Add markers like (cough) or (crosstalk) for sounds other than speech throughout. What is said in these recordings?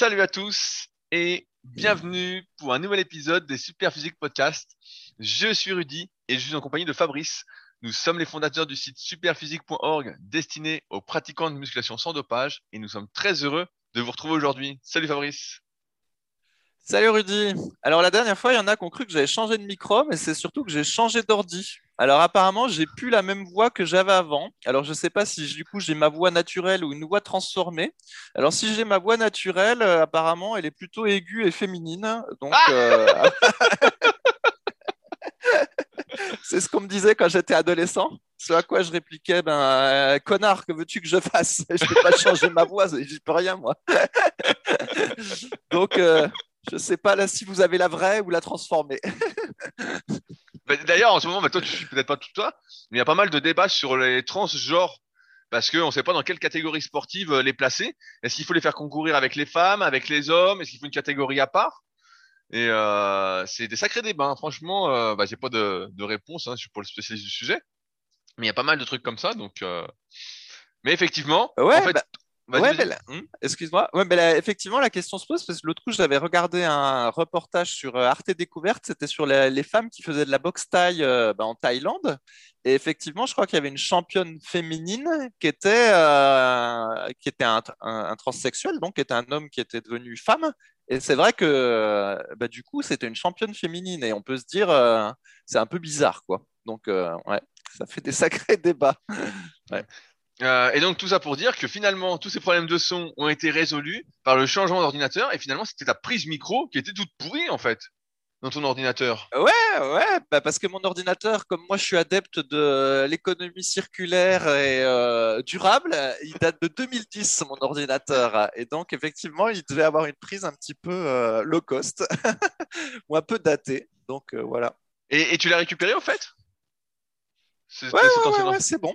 Salut à tous et bienvenue pour un nouvel épisode des Super Physique Podcast. Je suis Rudy et je suis en compagnie de Fabrice. Nous sommes les fondateurs du site superphysique.org destiné aux pratiquants de musculation sans dopage et nous sommes très heureux de vous retrouver aujourd'hui. Salut Fabrice. Salut Rudy. Alors la dernière fois, il y en a qui ont cru que j'avais changé de micro, mais c'est surtout que j'ai changé d'ordi. Alors apparemment, j'ai plus la même voix que j'avais avant. Alors je ne sais pas si du coup j'ai ma voix naturelle ou une voix transformée. Alors si j'ai ma voix naturelle, euh, apparemment, elle est plutôt aiguë et féminine. Donc euh, (laughs) c'est ce qu'on me disait quand j'étais adolescent. Ce à quoi je répliquais, ben euh, connard, que veux-tu que je fasse? (laughs) Je ne peux pas changer ma voix, je peux rien moi. (laughs) Donc je ne sais pas là si vous avez la vraie ou la transformée. Bah, d'ailleurs, en ce moment, bah, toi, tu suis peut-être pas tout toi, mais il y a pas mal de débats sur les transgenres parce qu'on ne sait pas dans quelle catégorie sportive euh, les placer. Est-ce qu'il faut les faire concourir avec les femmes, avec les hommes? Est-ce qu'il faut une catégorie à part? Et euh, c'est des sacrés débats. Hein. Franchement, euh, bah, j'ai pas de, de réponse. Hein, je suis pas le spécialiste du sujet, mais il y a pas mal de trucs comme ça. Donc, euh... mais effectivement, ouais, en fait, bah, Ouais, hmm, excuse-moi. Ouais, effectivement, la question se pose parce que l'autre coup, j'avais regardé un reportage sur euh, Arte Découverte. C'était sur les, femmes qui faisaient de la boxe thaï euh, bah, en Thaïlande. Et effectivement, je crois qu'il y avait une championne féminine qui était, euh, qui était un, un, transsexuel, donc qui était un homme qui était devenu femme. Et c'est vrai que bah, du coup, c'était une championne féminine. Et on peut se dire, c'est un peu bizarre, quoi. Donc, ouais, ça fait des (laughs) sacrés débats. Ouais. Euh, et donc tout ça pour dire que finalement tous ces problèmes de son ont été résolus par le changement d'ordinateur et finalement c'était ta prise micro qui était toute pourrie en fait dans ton ordinateur. Ouais, ouais, bah parce que mon ordinateur, comme moi je suis adepte de l'économie circulaire et euh, durable, il date de 2010 mon ordinateur et donc effectivement il devait avoir une prise un petit peu euh, low cost (laughs) ou un peu datée. Donc voilà. Et, et tu l'as récupéré au fait? Ouais, ouais, ouais, c'est bon.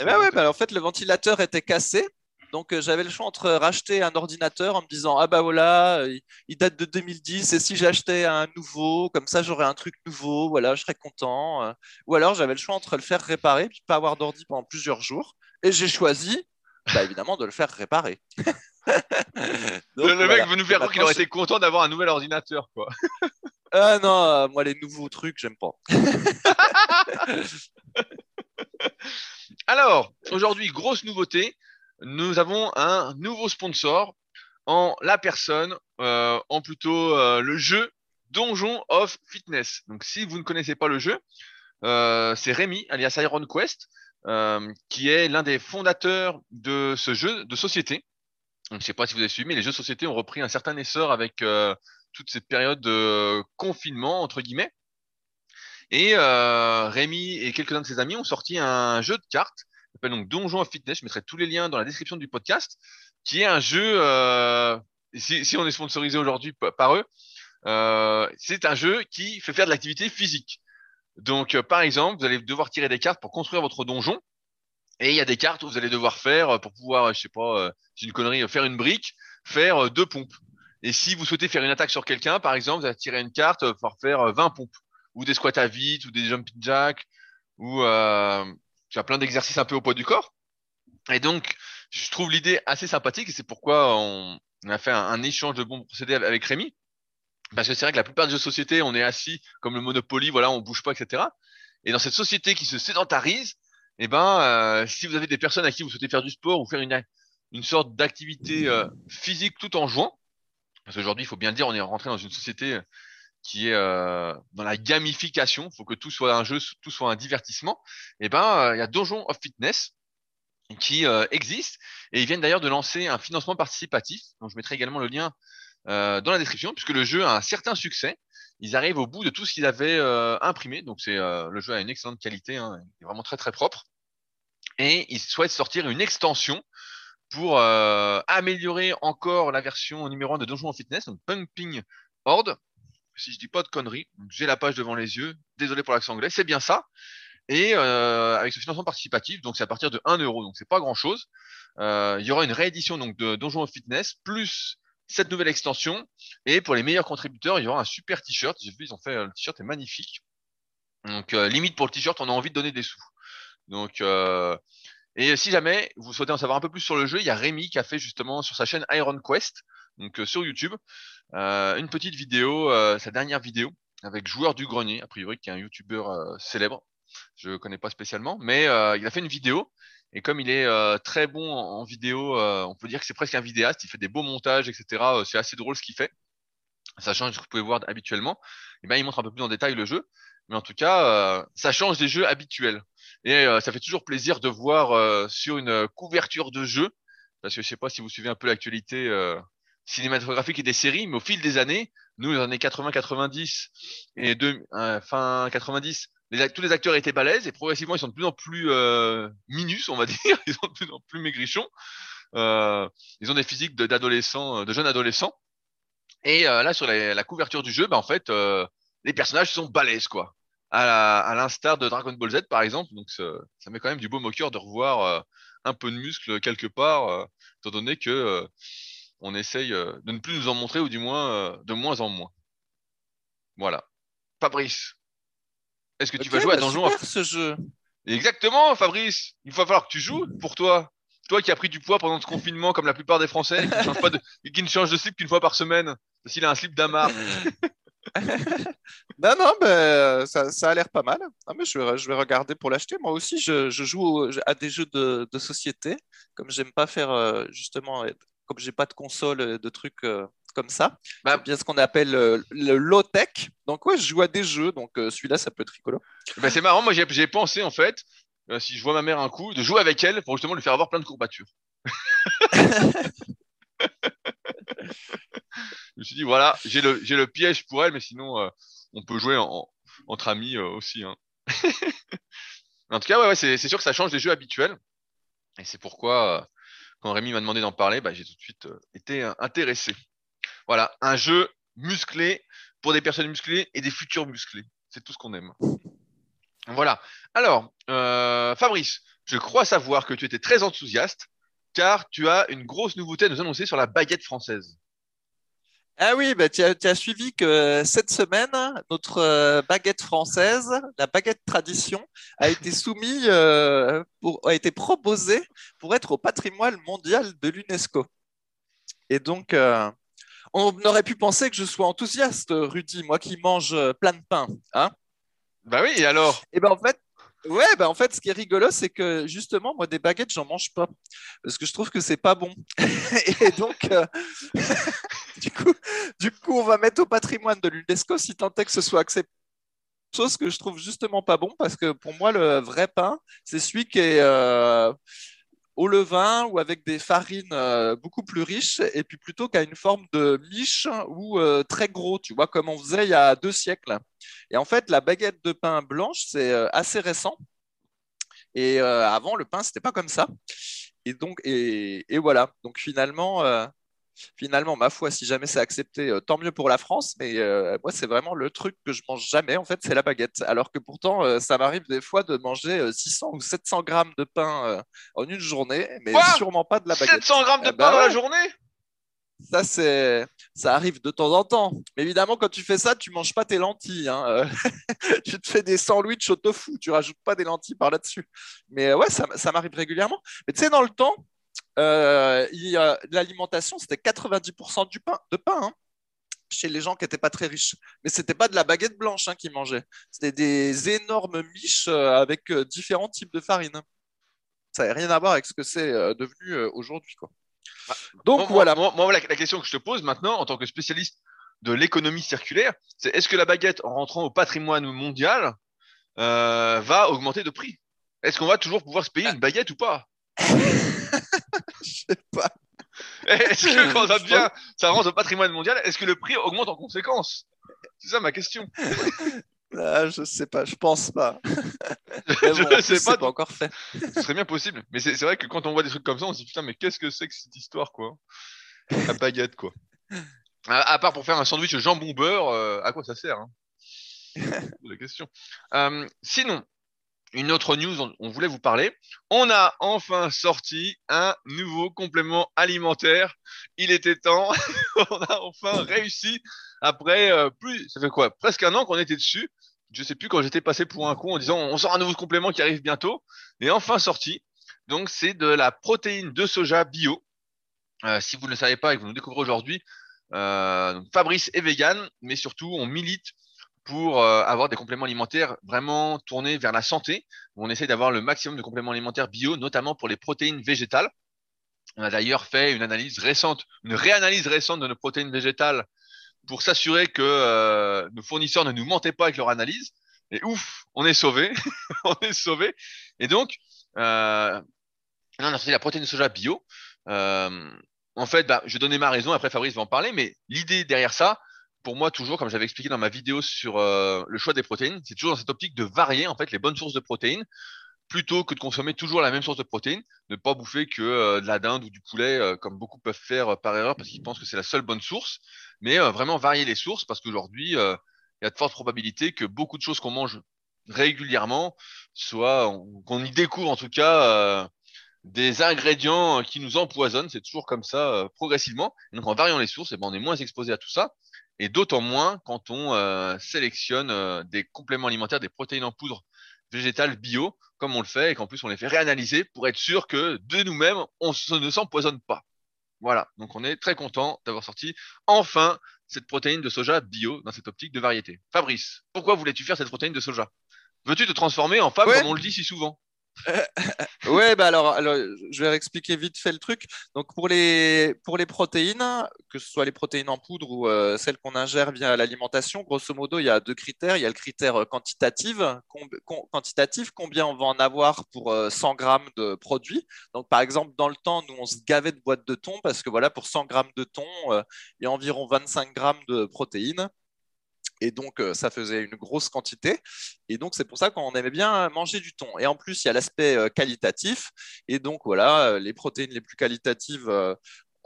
Eh ben ouais, bah, en fait, le ventilateur était cassé. Donc, euh, j'avais le choix entre racheter un ordinateur en me disant Ah bah voilà, il, date de 2010 et si j'achetais un nouveau, comme ça j'aurais un truc nouveau, voilà, je serais content. Euh. ou alors j'avais le choix entre le faire réparer puis pas avoir d'ordi pendant plusieurs jours. Et j'ai choisi, bah, évidemment, de le faire réparer. (laughs) le, mec veut nous faire croire qu'il aurait été content d'avoir un nouvel ordinateur, quoi. (laughs) ah non, euh, moi les nouveaux trucs, j'aime pas. (laughs) Alors, aujourd'hui, grosse nouveauté, nous avons un nouveau sponsor en la personne, euh, en plutôt euh, le jeu Donjon of Fitness. Donc, si vous ne connaissez pas le jeu, euh, c'est Rémi, alias Iron Quest, qui est l'un des fondateurs de ce jeu de société. Donc, je ne sais pas si vous avez suivi, mais les jeux de société ont repris un certain essor avec toute cette période de confinement, entre guillemets. Et euh, Rémi et quelques-uns de ses amis ont sorti un jeu de cartes, qui s'appelle donc Donjon Fitness. Je mettrai tous les liens dans la description du podcast, qui est un jeu. Euh, si, on est sponsorisé aujourd'hui par eux, euh, c'est un jeu qui fait faire de l'activité physique. Donc, euh, par exemple, vous allez devoir tirer des cartes pour construire votre donjon. Et il y a des cartes où vous allez devoir faire pour pouvoir, je sais pas, c'est une connerie, faire une brique, faire deux pompes. Et si vous souhaitez faire une attaque sur quelqu'un, par exemple, vous allez tirer une carte pour faire 20 pompes ou des squats à vide, ou des jumping jacks, ou euh, tu as plein d'exercices un peu au poids du corps. Et donc, je trouve l'idée assez sympathique et c'est pourquoi on, a fait un, échange de bons procédés avec Rémi. Parce que c'est vrai que la plupart des jeux de société, on est assis comme le Monopoly, voilà, on bouge pas, etc. Et dans cette société qui se sédentarise, eh ben, euh, si vous avez des personnes à qui vous souhaitez faire du sport ou faire une, une sorte d'activité euh, physique tout en jouant, parce qu'aujourd'hui, il faut bien dire, on est rentré dans une société qui est euh, dans la gamification, il faut que tout soit un jeu, tout soit un divertissement, et eh ben euh, il y a Donjon of Fitness qui euh, existe et ils viennent d'ailleurs de lancer un financement participatif. Donc je mettrai également le lien dans la description puisque le jeu a un certain succès. Ils arrivent au bout de tout ce qu'ils avaient imprimé, donc c'est le jeu a une excellente qualité, hein, il est vraiment très très propre. Et ils souhaitent sortir une extension pour améliorer encore la version numéro 1 de Donjon of Fitness, donc Pumping Horde si je dis pas de conneries. J'ai la page devant les yeux. Désolé pour l'accent anglais, c'est bien ça. Et euh, avec ce financement participatif, donc c'est à partir de 1 euro, donc c'est pas grand chose. Euh, il y aura une réédition donc de Donjon Fitness plus cette nouvelle extension. Et pour les meilleurs contributeurs, il y aura un super t-shirt. J'ai vu, ils ont fait euh, le t-shirt est magnifique. Donc limite pour le t-shirt, on a envie de donner des sous. Donc et si jamais vous souhaitez en savoir un peu plus sur le jeu, il y a Rémi qui a fait justement sur sa chaîne Iron Quest donc sur YouTube, une petite vidéo, sa dernière vidéo avec Joueur du Grenier, a priori qui est un YouTuber célèbre. Je connais pas spécialement, mais il a fait une vidéo et comme il est très bon en, vidéo, on peut dire que c'est presque un vidéaste. Il fait des beaux montages, etc. c'est assez drôle ce qu'il fait, sachant ce que vous pouvez voir habituellement. Et ben il montre un peu plus en détail le jeu, mais en tout cas, ça change des jeux habituels. Et ça fait toujours plaisir de voir sur une couverture de jeu, parce que je sais pas si vous suivez un peu l'actualité cinématographique et des séries, mais au fil des années, nous, les années 80-90 et de, fin 90, tous les acteurs étaient balèzes et progressivement ils sont de plus en plus euh, minus, on va (laughs) dire, ils sont de plus en plus maigrichons. Euh, ils ont des physiques d'adolescents, de, jeunes adolescents. Et euh, là sur la, couverture du jeu, bah, en fait, euh, les personnages sont balèzes quoi. À l'instar de Dragon Ball Z par exemple, donc ça, met quand même du beau moqueur de revoir euh, un peu de muscle quelque part, étant donné que on essaye de ne plus nous en montrer ou du moins de moins en moins. Voilà. Fabrice, est-ce que tu vas jouer à bah, Donjon super, ce jeu. Exactement, Fabrice. Il va falloir que tu joues pour toi. Toi qui as pris du poids pendant ce confinement, comme la plupart des Français, qui, change pas de, (laughs) qui ne change de slip qu'une fois par semaine, s'il a un slip d'Amar. (laughs) non, non, mais ça, ça a l'air pas mal. Mais je, vais, je vais regarder pour l'acheter. Moi aussi, je, je, joue à des jeux de, de société. Comme j'aime pas faire, euh, justement, comme j'ai pas de console, de trucs euh, comme ça. Bah, bien ce qu'on appelle euh, le low-tech. Donc, ouais, je joue à des jeux. Donc, euh, celui-là, ça peut être rigolo. Bah, c'est marrant. Moi, j'ai pensé, en fait, euh, si je vois ma mère un coup, de jouer avec elle pour justement lui faire avoir plein de courbatures. (laughs) je me suis dit, voilà, j'ai le, le piège pour elle, mais sinon, on peut jouer entre amis aussi. Hein. (laughs) en tout cas, ouais, ouais c'est sûr que ça change des jeux habituels. Et c'est pourquoi, quand Rémi m'a demandé d'en parler, bah, j'ai tout de suite été intéressé. Voilà, un jeu musclé pour des personnes musclées et des futurs musclés. C'est tout ce qu'on aime. Voilà. Alors, euh, Fabrice, je crois savoir que tu étais très enthousiaste car tu as une grosse nouveauté à nous annoncer sur la baguette française. Ah oui, bah, tu, as, suivi que cette semaine, notre euh, baguette française, la baguette tradition, a (laughs) été soumise, euh, pour, a été proposée pour être au patrimoine mondial de l'UNESCO. Et donc, on aurait pu penser que je sois enthousiaste, Rudy, moi qui mange euh, plein de pain. Hein? Bah oui, et alors? Eh ben en fait, ouais, ben en fait, ce qui est rigolo, c'est que justement, moi, des baguettes, j'en mange pas parce que je trouve que c'est pas bon. (laughs) et donc, euh, (laughs) du coup, du coup, on va mettre au patrimoine de l'UNESCO si tant est que ce soit accepté. Chose que je trouve justement pas bon parce que pour moi, le vrai pain, c'est celui qui est euh, au levain ou avec des farines euh, beaucoup plus riches, et puis plutôt qu'à une forme de miche ou euh, très gros, tu vois, comme on faisait il y a deux siècles. Et en fait, la baguette de pain blanche, c'est euh, assez récent. Et avant, le pain, c'était pas comme ça. Et donc, et, et voilà. Donc finalement, finalement, ma foi, si jamais c'est accepté, euh, tant mieux pour la France. Mais euh, moi, c'est vraiment le truc que je mange jamais, en fait, c'est la baguette. Alors que pourtant, euh, ça m'arrive des fois de manger 600 ou 700 grammes de pain en une journée, mais sûrement pas de la baguette. 700 grammes de eh pain ben dans la journée? Ça, c'est, ça arrive de temps en temps. Mais évidemment, quand tu fais ça, tu manges pas tes lentilles. Hein. (laughs) tu te fais des sandwichs au tofu, tu rajoutes pas des lentilles par là-dessus. Mais ouais, ça, ça m'arrive régulièrement. Mais tu sais, dans le temps, l'alimentation, c'était 90% du pain, de pain hein, chez les gens qui n'étaient pas très riches. Mais ce n'était pas de la baguette blanche hein, qu'ils mangeaient. C'était des énormes miches euh, avec euh, différents types de farine. Ça n'a rien à voir avec ce que c'est devenu aujourd'hui. Ah, Donc voilà. Moi, la, question que je te pose maintenant, en tant que spécialiste de l'économie circulaire, c'est est-ce que la baguette, en rentrant au patrimoine mondial, va augmenter de prix? Est-ce qu'on va toujours pouvoir se payer une baguette ou pas? (laughs) (laughs) Je sais pas. Est-ce que quand ça devient, ça rentre au patrimoine mondial, est-ce que le prix augmente en conséquence? C'est ça ma question. (laughs) Ah, je sais pas, je pense pas. (laughs) je ne sais pas. pas encore fait. Ce serait bien possible. Mais c'est vrai que quand on voit des trucs comme ça, on se dit putain, mais qu'est-ce que c'est que cette histoire, quoi? La baguette, quoi. À, part pour faire un sandwich jambon beurre, euh, à quoi ça sert hein? La question. Euh, sinon, une autre news dont on voulait vous parler. On a enfin sorti un nouveau complément alimentaire. Il était temps. (laughs) on a enfin réussi après euh, plus, ça fait quoi, presque un an qu'on était dessus. Je sais plus quand j'étais passé pour un con en disant on sort un nouveau complément qui arrive bientôt. Et enfin sorti. Donc c'est de la protéine de soja bio. Euh, si vous ne le savez pas et que vous nous découvrez aujourd'hui, euh, Fabrice est vegan, mais surtout on milite pour euh, avoir des compléments alimentaires vraiment tournés vers la santé. On essaie d'avoir le maximum de compléments alimentaires bio, notamment pour les protéines végétales. On a d'ailleurs fait une analyse récente, une réanalyse récente de nos protéines végétales pour s'assurer que euh, nos fournisseurs ne nous mentaient pas avec leur analyse. Et ouf, on est sauvé, (laughs) on est sauvé. Et donc, euh, on a sorti la protéine de soja bio. En fait, bah, je donner ma raison. Après, Fabrice va en parler. Mais l'idée derrière ça, pour moi, toujours, comme j'avais expliqué dans ma vidéo sur euh, le choix des protéines, c'est toujours dans cette optique de varier en fait les bonnes sources de protéines plutôt que de consommer toujours la même source de protéines, ne pas bouffer que euh, de la dinde ou du poulet, euh, comme beaucoup peuvent faire par erreur parce qu'ils pensent que c'est la seule bonne source, mais vraiment varier les sources parce qu'aujourd'hui, il y a de fortes probabilités que beaucoup de choses qu'on mange régulièrement, soit qu'on y découvre en tout cas des ingrédients qui nous empoisonnent, c'est toujours comme ça progressivement. donc en variant les sources, eh ben, on est moins exposé à tout ça, et d'autant moins quand on sélectionne des compléments alimentaires, des protéines en poudre végétales bio, comme on le fait, et qu'en plus on les fait réanalyser pour être sûr que de nous-mêmes, on ne s'empoisonne pas. Voilà, donc on est très content d'avoir sorti enfin cette protéine de soja bio dans cette optique de variété. Fabrice, pourquoi voulais-tu faire cette protéine de soja? Veux-tu te transformer en femme comme on le dit si souvent? Ouais, bah alors, alors, je vais expliquer vite fait le truc. Donc, pour les, pour les protéines, que ce soit les protéines en poudre ou euh, celles qu'on ingère via l'alimentation, grosso modo, il y a deux critères. Il y a le critère quantitatif, quantitatif combien on va en avoir pour 100 euh, grammes de produits. Donc, par exemple, dans le temps, nous, on se gavait de boîtes de thon parce que voilà, pour 100 grammes de thon, euh, il y a environ 25 grammes de protéines. Et donc, euh, ça faisait une grosse quantité. Et donc, c'est pour ça qu'on aimait bien manger du thon. Et en plus, il y a l'aspect euh, qualitatif. Et donc, voilà, euh, les protéines les plus qualitatives,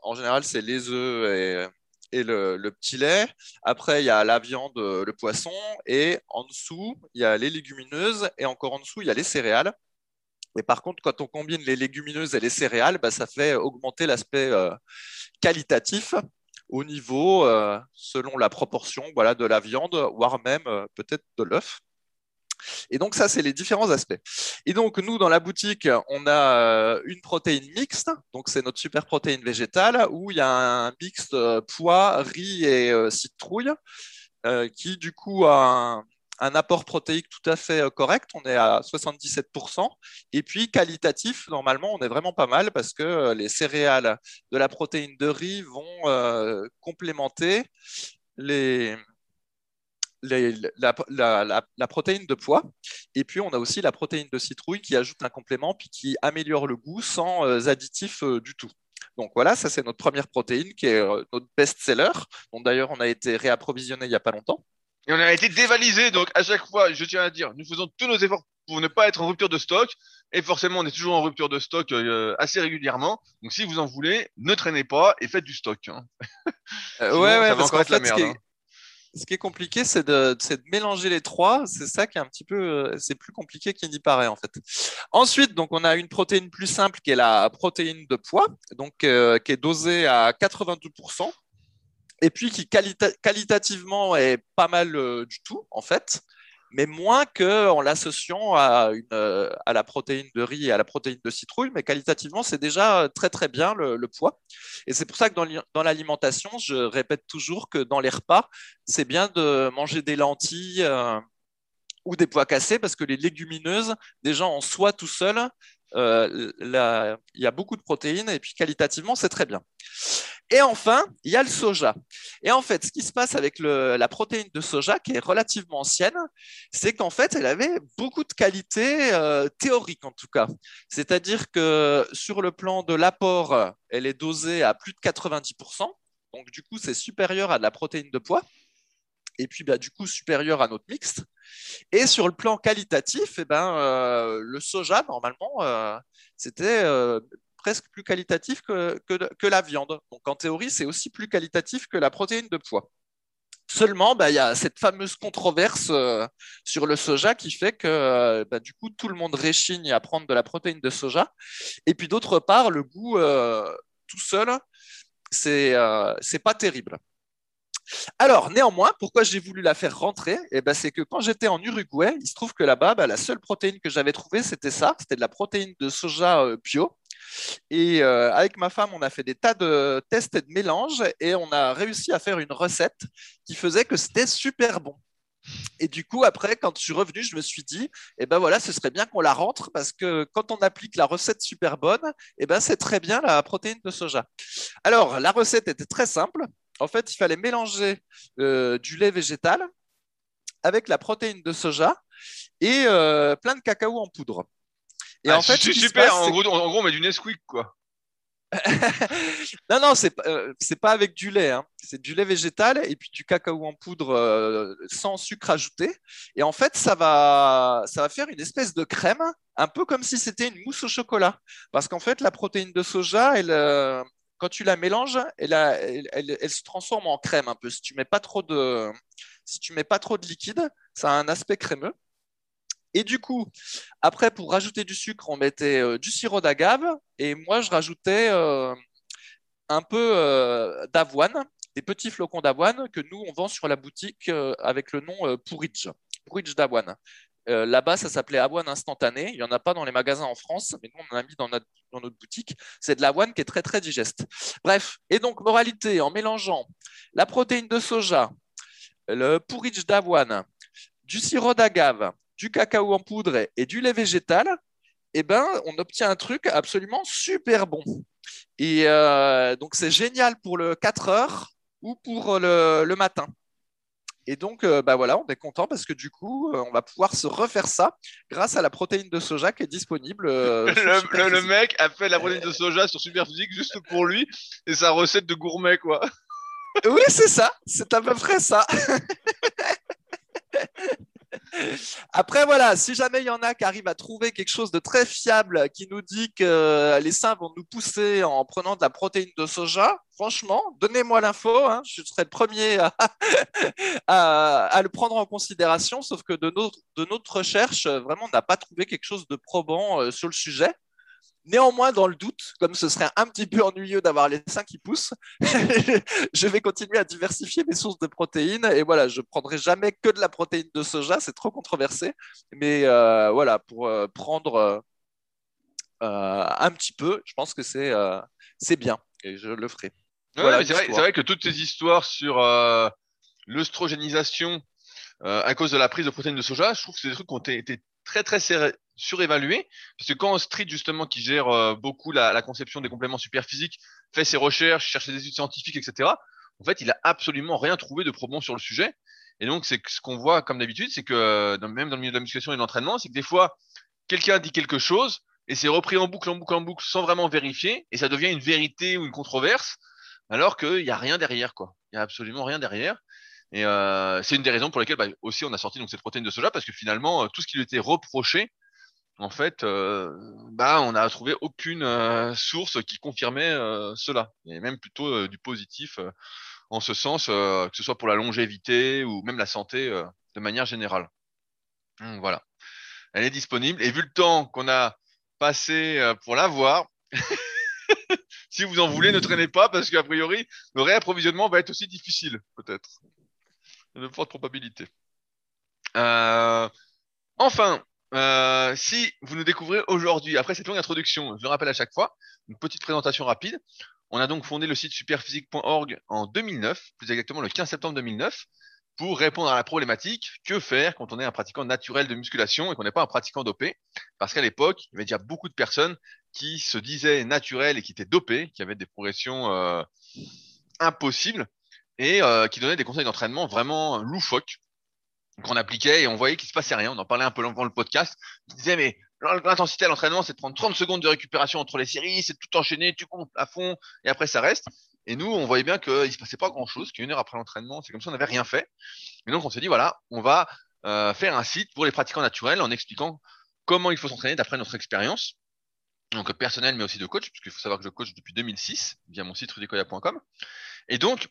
en général, c'est les œufs et, le, petit lait. Après, il y a la viande, le poisson. Et en dessous, il y a les légumineuses. Et encore en dessous, il y a les céréales. Et par contre, quand on combine les légumineuses et les céréales, bah, ça fait augmenter l'aspect qualitatif au niveau, euh, selon la proportion voilà, de la viande, voire même euh, peut-être de l'œuf. Et donc ça, c'est les différents aspects. Et donc nous, dans la boutique, on a euh, une protéine mixte, donc c'est notre super protéine végétale, où il y a un mixte pois, riz et citrouille, qui du coup a un, un apport protéique tout à fait euh, correct, on est à 77%. Et puis qualitatif, normalement, on est vraiment pas mal parce que euh, les céréales de la protéine de riz vont euh, complémenter la, protéine de pois. Et puis, on a aussi la protéine de citrouille qui ajoute un complément puis qui améliore le goût sans additif du tout. Donc voilà, ça c'est notre première protéine qui est notre best-seller, dont d'ailleurs on a été réapprovisionné il n'y a pas longtemps. Et on a été dévalisé, donc à chaque fois, je tiens à dire, nous faisons tous nos efforts pour ne pas être en rupture de stock. Et forcément, on est toujours en rupture de stock euh, assez régulièrement. Donc si vous en voulez, ne traînez pas et faites du stock. Hein. (laughs) Euh, ouais, ouais, parce qu'en fait, ce, qui est, hein. ce qui est compliqué, c'est de, de, mélanger les trois. C'est ça qui est un petit peu, euh, c'est plus compliqué qu'il n'y paraît en fait. Ensuite, donc on a une protéine plus simple qui est la protéine de poids, donc qui est dosée à 82% et puis qui qualitativement est pas mal euh, du tout, en fait, mais moins qu'en l'associant à, euh, à la protéine de riz et à la protéine de citrouille, mais qualitativement, c'est déjà très très bien le, poids. Et c'est pour ça que dans l'alimentation, je répète toujours que dans les repas, c'est bien de manger des lentilles euh, ou des pois cassés, parce que les légumineuses, déjà en soi tout seul, il y a beaucoup de protéines, et puis qualitativement, c'est très bien. Et enfin, il y a le soja. Et en fait, ce qui se passe avec la protéine de soja, qui est relativement ancienne, c'est qu'en fait, elle avait beaucoup de qualités euh, théoriques, en tout cas. C'est-à-dire que sur le plan de l'apport, elle est dosée à plus de 90%. Donc, du coup, c'est supérieur à de la protéine de poids. Et puis, bah, du coup, supérieur à notre mixte. Et sur le plan qualitatif, eh ben, euh, le soja, normalement, euh, c'était presque plus qualitatif que, que, la viande. Donc en théorie, c'est aussi plus qualitatif que la protéine de poids. Seulement, bah, il y a cette fameuse controverse euh, sur le soja qui fait que euh, bah, du coup, tout le monde réchigne à prendre de la protéine de soja. Et puis d'autre part, le goût euh, tout seul, c'est c'est pas terrible. Alors, néanmoins, pourquoi j'ai voulu la faire rentrer? Eh ben, C'est que quand j'étais en Uruguay, il se trouve que là-bas, bah, la seule protéine que j'avais trouvée, c'était ça, c'était de la protéine de soja bio. Et euh, avec ma femme, on a fait des tas de tests et de mélanges et on a réussi à faire une recette qui faisait que c'était super bon. Et du coup, après, quand je suis revenu, je me suis dit, eh ben voilà, ce serait bien qu'on la rentre parce que quand on applique la recette super bonne, eh ben c'est très bien la protéine de soja. Alors, la recette était très simple. En fait, il fallait mélanger euh, du lait végétal avec la protéine de soja et euh, plein de cacao en poudre. Et ah, en fait, super. en, gros, en gros, on met du Nesquik, quoi. (laughs) non, non, c'est euh, pas avec du lait. Hein. C'est du lait végétal et puis du cacao en poudre euh, sans sucre ajouté. Et en fait, ça va, ça va faire une espèce de crème, un peu comme si c'était une mousse au chocolat. Parce qu'en fait, la protéine de soja, elle, euh, quand tu la mélanges, elle, elle, elle, se transforme en crème un peu. Si tu mets pas trop de, si tu mets pas trop de liquide, ça a un aspect crémeux. Et du coup, après, pour rajouter du sucre, on mettait euh, du sirop d'agave. Et moi, je rajoutais euh, un peu euh, d'avoine, des petits flocons d'avoine que nous, on vend sur la boutique avec le nom Pourridge, Pourridge d'avoine. Là-bas, ça s'appelait avoine instantanée. Il n'y en a pas dans les magasins en France, mais nous, on en a mis dans notre, dans notre boutique. C'est de l'avoine qui est très, très digeste. Bref, et donc, moralité, en mélangeant la protéine de soja, le pourridge d'avoine, du sirop d'agave, du cacao en poudre et du lait végétal, eh ben, on obtient un truc absolument super bon. Et euh, donc, c'est génial pour le 4 heures ou pour le, matin. Et donc, euh, bah voilà, on est content parce que du coup, euh, on va pouvoir se refaire ça grâce à la protéine de soja qui est disponible. (laughs) le, mec a fait la protéine de soja sur Superphysique juste pour lui et sa recette de gourmet, quoi. oui, c'est ça. C'est à peu près ça. (laughs) Après, voilà, si jamais il y en a qui arrivent à trouver quelque chose de très fiable qui nous dit que les seins vont nous pousser en prenant de la protéine de soja, franchement, donnez-moi l'info. Hein, je serai le premier à, (laughs) le prendre en considération. Sauf que de, de notre recherche, vraiment, on n'a pas trouvé quelque chose de probant euh, sur le sujet. Néanmoins, dans le doute, comme ce serait un petit peu ennuyeux d'avoir les seins qui poussent, (laughs) je vais continuer à diversifier mes sources de protéines. Et voilà, je ne prendrai jamais que de la protéine de soja, c'est trop controversé. Mais euh, voilà, pour euh, prendre euh, un petit peu, je pense que c'est c'est bien et je le ferai. c'est vrai, vrai, que toutes ces histoires sur l'œstrogénisation à cause de la prise de protéines de soja, je trouve que c'est des trucs qui ont été très très surévalué, parce que quand Street justement qui gère euh, beaucoup la, conception des compléments super physiques fait ses recherches, cherche des études scientifiques, etc. En fait, il a absolument rien trouvé de probant sur le sujet. Et donc, c'est ce qu'on voit comme d'habitude, c'est que euh, même dans le milieu de la musculation et de l'entraînement, c'est que des fois, quelqu'un dit quelque chose et c'est repris en boucle, en boucle, en boucle, sans vraiment vérifier, et ça devient une vérité ou une controverse, alors qu'il n'y a rien derrière, quoi. Il n'y a absolument rien derrière. Et euh, c'est une des raisons pour lesquelles bah, aussi on a sorti donc cette protéine de soja parce que finalement tout ce qui lui était reproché en fait, euh, bah, on n'a trouvé aucune euh, source qui confirmait euh, cela, et même plutôt du positif en ce sens, que ce soit pour la longévité ou même la santé de manière générale. Voilà, elle est disponible, et vu le temps qu'on a passé pour l'avoir, (laughs) si vous en voulez, ne traînez pas, parce qu'a priori, le réapprovisionnement va être aussi difficile, peut-être. De forte probabilité. enfin, euh, si vous nous découvrez aujourd'hui, après cette longue introduction, je le rappelle à chaque fois, une petite présentation rapide. On a donc fondé le site superphysique.org en 2009, plus exactement le 15 septembre 2009, pour répondre à la problématique que faire quand on est un pratiquant naturel de musculation et qu'on n'est pas un pratiquant dopé? Parce qu'à l'époque, il y avait déjà beaucoup de personnes qui se disaient naturelles et qui étaient dopées, qui avaient des progressions euh, impossibles et euh, qui donnaient des conseils d'entraînement vraiment loufoques qu'on appliquait et on voyait qu'il se passait rien. On en parlait un peu dans le podcast. On disait, mais l'intensité à l'entraînement, c'est de prendre 30 secondes de récupération entre les séries, c'est tout enchaîner, tu comptes à fond et après ça reste. Et nous, on voyait bien qu'il se passait pas grand chose, qu'une heure après l'entraînement, c'est comme si on n'avait rien fait. Et donc, on s'est dit, voilà, on va euh, faire un site pour les pratiquants naturels en expliquant comment il faut s'entraîner d'après notre expérience. Donc, personnel, mais aussi de coach, puisqu'il faut savoir que je coach depuis 2006 via mon site rudicoya.com. Et donc,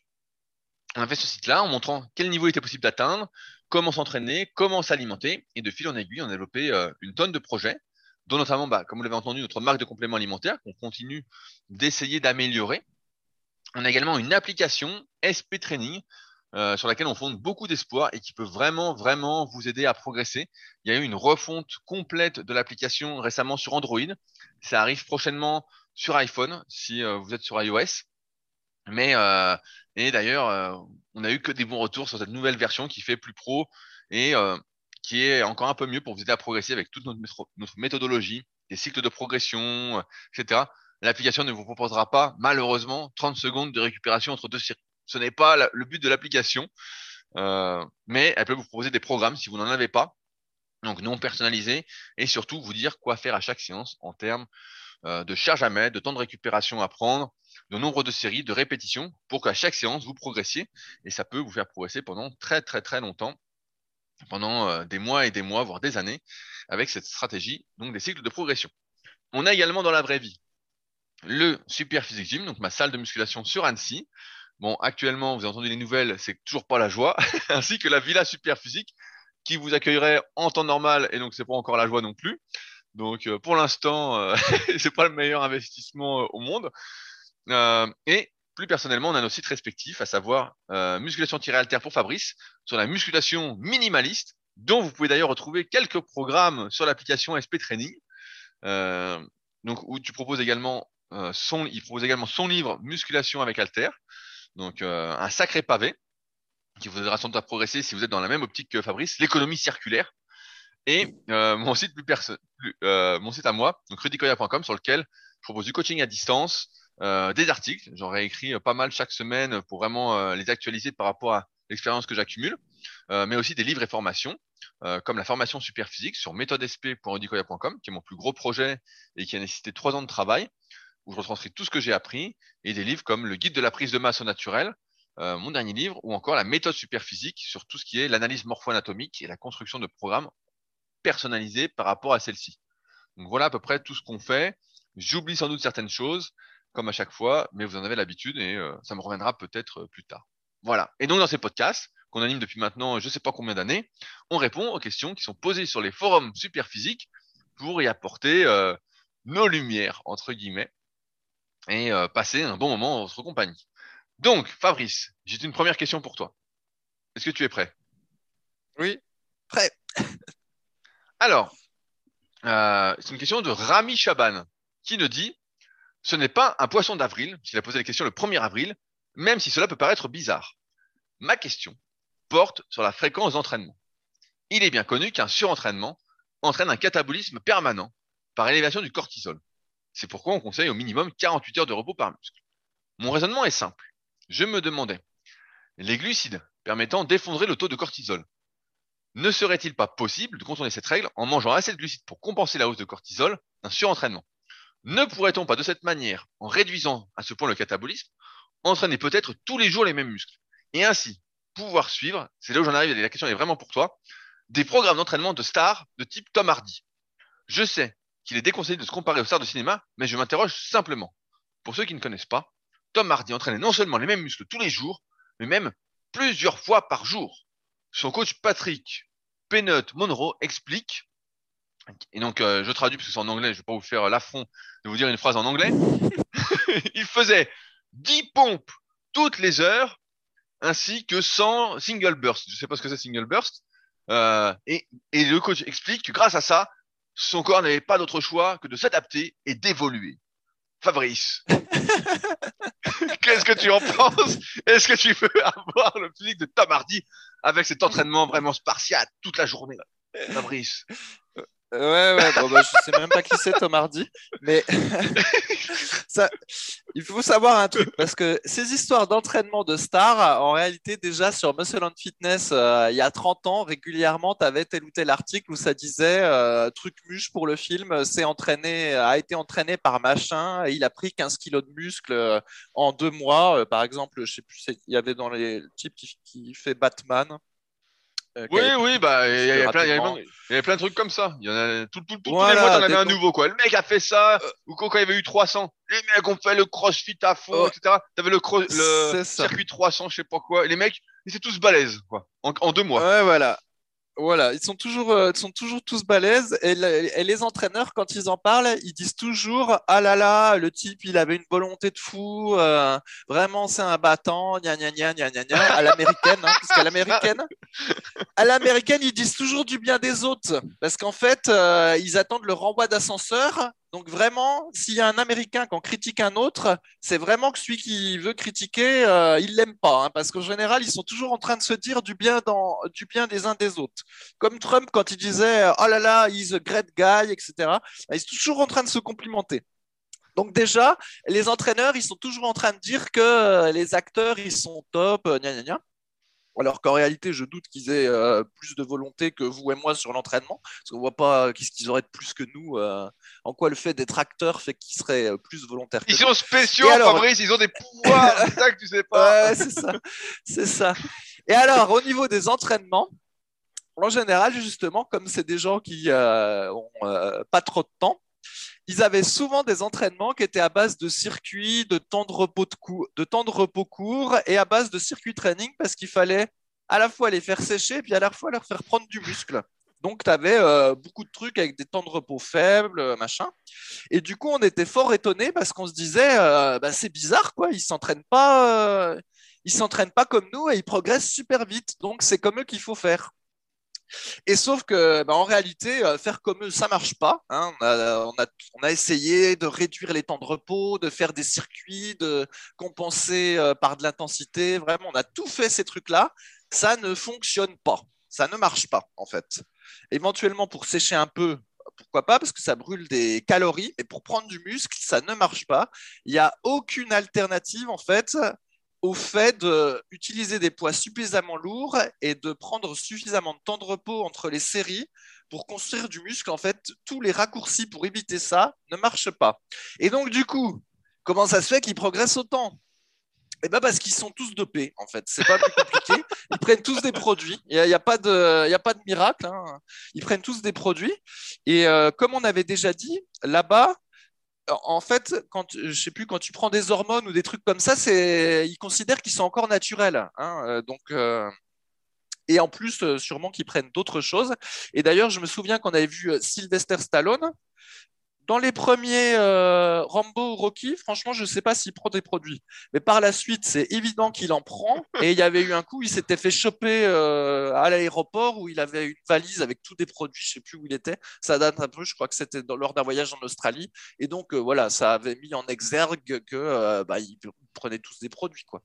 on a fait ce site-là en montrant quel niveau était possible d'atteindre, comment s'entraîner, comment s'alimenter. Et de fil en aiguille, on a développé euh, une tonne de projets, dont notamment, bah, comme vous l'avez entendu, notre marque de compléments alimentaires qu'on continue d'essayer d'améliorer. On a également une application SP Training euh, sur laquelle on fonde beaucoup d'espoir et qui peut vraiment, vraiment vous aider à progresser. Il y a eu une refonte complète de l'application récemment sur Android. Ça arrive prochainement sur iPhone si vous êtes sur iOS. Mais et d'ailleurs, on a eu que des bons retours sur cette nouvelle version qui fait plus pro et qui est encore un peu mieux pour vous aider à progresser avec toute notre, méthodologie, des cycles de progression, etc. L'application ne vous proposera pas, malheureusement, 30 secondes de récupération entre deux séries. Ce n'est pas le but de l'application, euh, mais elle peut vous proposer des programmes si vous n'en avez pas, donc non personnalisés, et surtout vous dire quoi faire à chaque séance en termes euh, de charge à mettre, de temps de récupération à prendre, de nombre de séries, de répétitions, pour qu'à chaque séance vous progressiez, et ça peut vous faire progresser pendant très très très longtemps, pendant euh, des mois et des mois, voire des années, avec cette stratégie, donc des cycles de progression. On a également dans la vraie vie le Super Physique Gym, donc ma salle de musculation sur Annecy, Bon, actuellement, vous avez entendu les nouvelles, c'est toujours pas la joie, (laughs) ainsi que la Villa Super Physique qui vous accueillerait en temps normal et donc c'est pas encore la joie non plus. Donc euh, pour l'instant, euh, (laughs) c'est pas le meilleur investissement au monde. Et plus personnellement, on a nos sites respectifs, à savoir musculation-alter pour Fabrice, sur la musculation minimaliste, dont vous pouvez d'ailleurs retrouver quelques programmes sur l'application SP Training. donc où tu proposes également son, il propose également son livre Musculation avec Alter. Donc euh, un sacré pavé qui vous aidera sans doute à progresser si vous êtes dans la même optique que Fabrice, l'économie circulaire. Et euh, mon site plus, plus euh, mon site à moi, donc rudicoya.com, sur lequel je propose du coaching à distance, des articles. J'aurais écrit pas mal chaque semaine pour vraiment les actualiser par rapport à l'expérience que j'accumule, mais aussi des livres et formations, comme la formation super physique sur méthodesp.rudicoya.com, qui est mon plus gros projet et qui a nécessité trois ans de travail, où je retranscris tout ce que j'ai appris, et des livres comme le guide de la prise de masse au naturel, euh, mon dernier livre, ou encore la méthode superphysique sur tout ce qui est l'analyse morpho-anatomique et la construction de programmes personnalisés par rapport à celle-ci. Donc voilà à peu près tout ce qu'on fait. J'oublie sans doute certaines choses, comme à chaque fois, mais vous en avez l'habitude et euh, ça me reviendra peut-être euh, plus tard. Voilà. Et donc dans ces podcasts, qu'on anime depuis maintenant je ne sais pas combien d'années, on répond aux questions qui sont posées sur les forums superphysiques pour y apporter nos lumières, entre guillemets et euh, passer un bon moment en votre compagnie. Donc, Fabrice, j'ai une première question pour toi. Est-ce que tu es prêt? Oui, prêt. Alors, euh, c'est une question de Rami Chaban qui nous dit Ce n'est pas un poisson d'avril, s'il a posé la question le 1er avril, même si cela peut paraître bizarre. Ma question porte sur la fréquence d'entraînement. Il est bien connu qu'un surentraînement entraîne un catabolisme permanent par élévation du cortisol. C'est pourquoi on conseille au minimum 48 heures de repos par muscle. Mon raisonnement est simple. Je me demandais, les glucides permettant d'effondrer le taux de cortisol, ne serait-il pas possible de contourner cette règle en mangeant assez de glucides pour compenser la hausse de cortisol d'un surentraînement? Ne pourrait-on pas de cette manière, en réduisant à ce point le catabolisme, entraîner peut-être tous les jours les mêmes muscles et ainsi pouvoir suivre, c'est là où j'en arrive, la question est vraiment pour toi, des programmes d'entraînement de stars de type Tom Hardy. Je sais qu'il est déconseillé de se comparer aux stars de cinéma, mais je m'interroge simplement. Pour ceux qui ne connaissent pas, Tom Hardy entraînait non seulement les mêmes muscles tous les jours, mais même plusieurs fois par jour. Son coach Patrick Pennot Monroe explique, et donc euh, je traduis parce que c'est en anglais, je ne vais pas vous faire l'affront de vous dire une phrase en anglais. (laughs) il faisait 10 pompes toutes les heures, ainsi que 100 single bursts. Je ne sais pas ce que c'est single burst. Euh, et, le coach explique que grâce à ça, son corps n'avait pas d'autre choix que de s'adapter et d'évoluer. Fabrice, (laughs) qu'est-ce que tu en penses? Est-ce que tu veux avoir le physique de Tom Hardy avec cet entraînement vraiment spartiate toute la journée Fabrice Ouais, ouais, bon, bah, je sais même pas qui c'est Tom Hardy, mais (laughs) ça, il faut savoir un truc, parce que ces histoires d'entraînement de stars, en réalité, déjà sur Muscle and Fitness, euh, il y a 30 ans, régulièrement, tu avais tel ou tel article où ça disait euh, truc muche pour le film, c'est entraîné, a été entraîné par machin, et il a pris 15 kilos de muscle euh, en deux mois. par exemple, je sais plus, il y avait dans les types qui, qui fait Batman. Euh, oui, oui, bah, il y, avait plein, plein de trucs comme ça. Il y en a, tout, tout, tout, tous les mois, t'en avais un nouveau, quoi. Le mec a fait ça, euh, ou quand il y avait eu 300, les mecs ont fait le crossfit à fond, oh. etc. T'avais le, le circuit 300, je sais pas quoi. les mecs, ils étaient tous balèzes, quoi, en, en deux mois. Ouais, voilà. Voilà, ils sont toujours, euh, sont toujours tous balèzes et, les entraîneurs, quand ils en parlent, ils disent toujours Ah là là, le type, il avait une volonté de fou, euh, vraiment, c'est un battant, gna gna gna gna gna, gna à l'américaine, hein, parce qu'à l'américaine, à l'américaine, ils disent toujours du bien des autres parce qu'en fait, euh, ils attendent le renvoi d'ascenseur Donc vraiment, s'il y a un Américain qui en critique un autre, c'est vraiment que celui qui veut critiquer, euh, il l'aime pas, hein, parce qu'en général, ils sont toujours en train de se dire du bien, du bien des uns des autres. Comme Trump quand il disait oh là là, he's a great guy, etc. Ils sont toujours en train de se complimenter. Donc déjà, les entraîneurs, ils sont toujours en train de dire que euh, les acteurs, ils sont top, euh, gna gna gna. Alors qu'en réalité, je doute qu'ils aient euh, plus de volonté que vous et moi sur l'entraînement, parce qu'on voit pas qu'est-ce qu'ils auraient de plus que nous. en quoi le fait d'être acteur fait qu'ils seraient plus volontaires. Ils sont spéciaux, Fabrice, ils ont des pouvoirs, (laughs) c'est ça que tu sais pas. Ouais, c'est ça, c'est ça. Et alors, au niveau des entraînements, en général, justement, comme c'est des gens qui ont pas trop de temps, ils avaient souvent des entraînements qui étaient à base de circuits, de temps de repos, de, temps de courts et à base de circuits training parce qu'il fallait à la fois les faire sécher et puis à la fois leur faire prendre du muscle. Donc, tu avais euh, beaucoup de trucs avec des temps de repos faibles, euh, machin. Et du coup, on était fort étonnés parce qu'on se disait, euh, bah, c'est bizarre, quoi. Ils s'entraînent pas, ils s'entraînent pas comme nous et ils progressent super vite. Donc, c'est comme eux qu'il faut faire. Et sauf que, bah, en réalité, euh, faire comme eux, ça marche pas. Hein. On, a, essayé de réduire les temps de repos, de faire des circuits, de compenser euh, par de l'intensité. Vraiment, on a tout fait ces trucs-là. Ça ne fonctionne pas. Ça ne marche pas, en fait. Éventuellement, pour sécher un peu, pourquoi pas Parce que ça brûle des calories. Mais pour prendre du muscle, ça ne marche pas. Il n'y a aucune alternative, en fait, au fait d'utiliser des poids suffisamment lourds et de prendre suffisamment de temps de repos entre les séries pour construire du muscle. En fait, tous les raccourcis pour éviter ça ne marchent pas. Et donc, du coup, comment ça se fait qu'ils progressent autant? Eh ben parce qu'ils sont tous dopés, en fait. C'est pas compliqué. Ils prennent tous des produits. Il n'y a, pas de, a pas de miracle. Hein. Ils prennent tous des produits. Et euh, comme on avait déjà dit, là-bas, en fait, quand je sais plus, quand tu prends des hormones ou des trucs comme ça, c'est, ils considèrent qu'ils sont encore naturels. Hein, euh, donc, euh, et en plus, euh, sûrement qu'ils prennent d'autres choses. Et d'ailleurs, je me souviens qu'on avait vu Sylvester Stallone dans les premiers euh, Rambo ou Rocky, franchement, je ne sais pas s'il prend des produits. Mais par la suite, c'est évident qu'il en prend. Et il y avait eu un coup, il s'était fait choper euh, à l'aéroport où il avait une valise avec tous des produits, je ne sais plus où il était. Ça date un peu, je crois que c'était lors d'un voyage en Australie. Et donc, euh, voilà, ça avait mis en exergue que bah, prenaient tous des produits, quoi.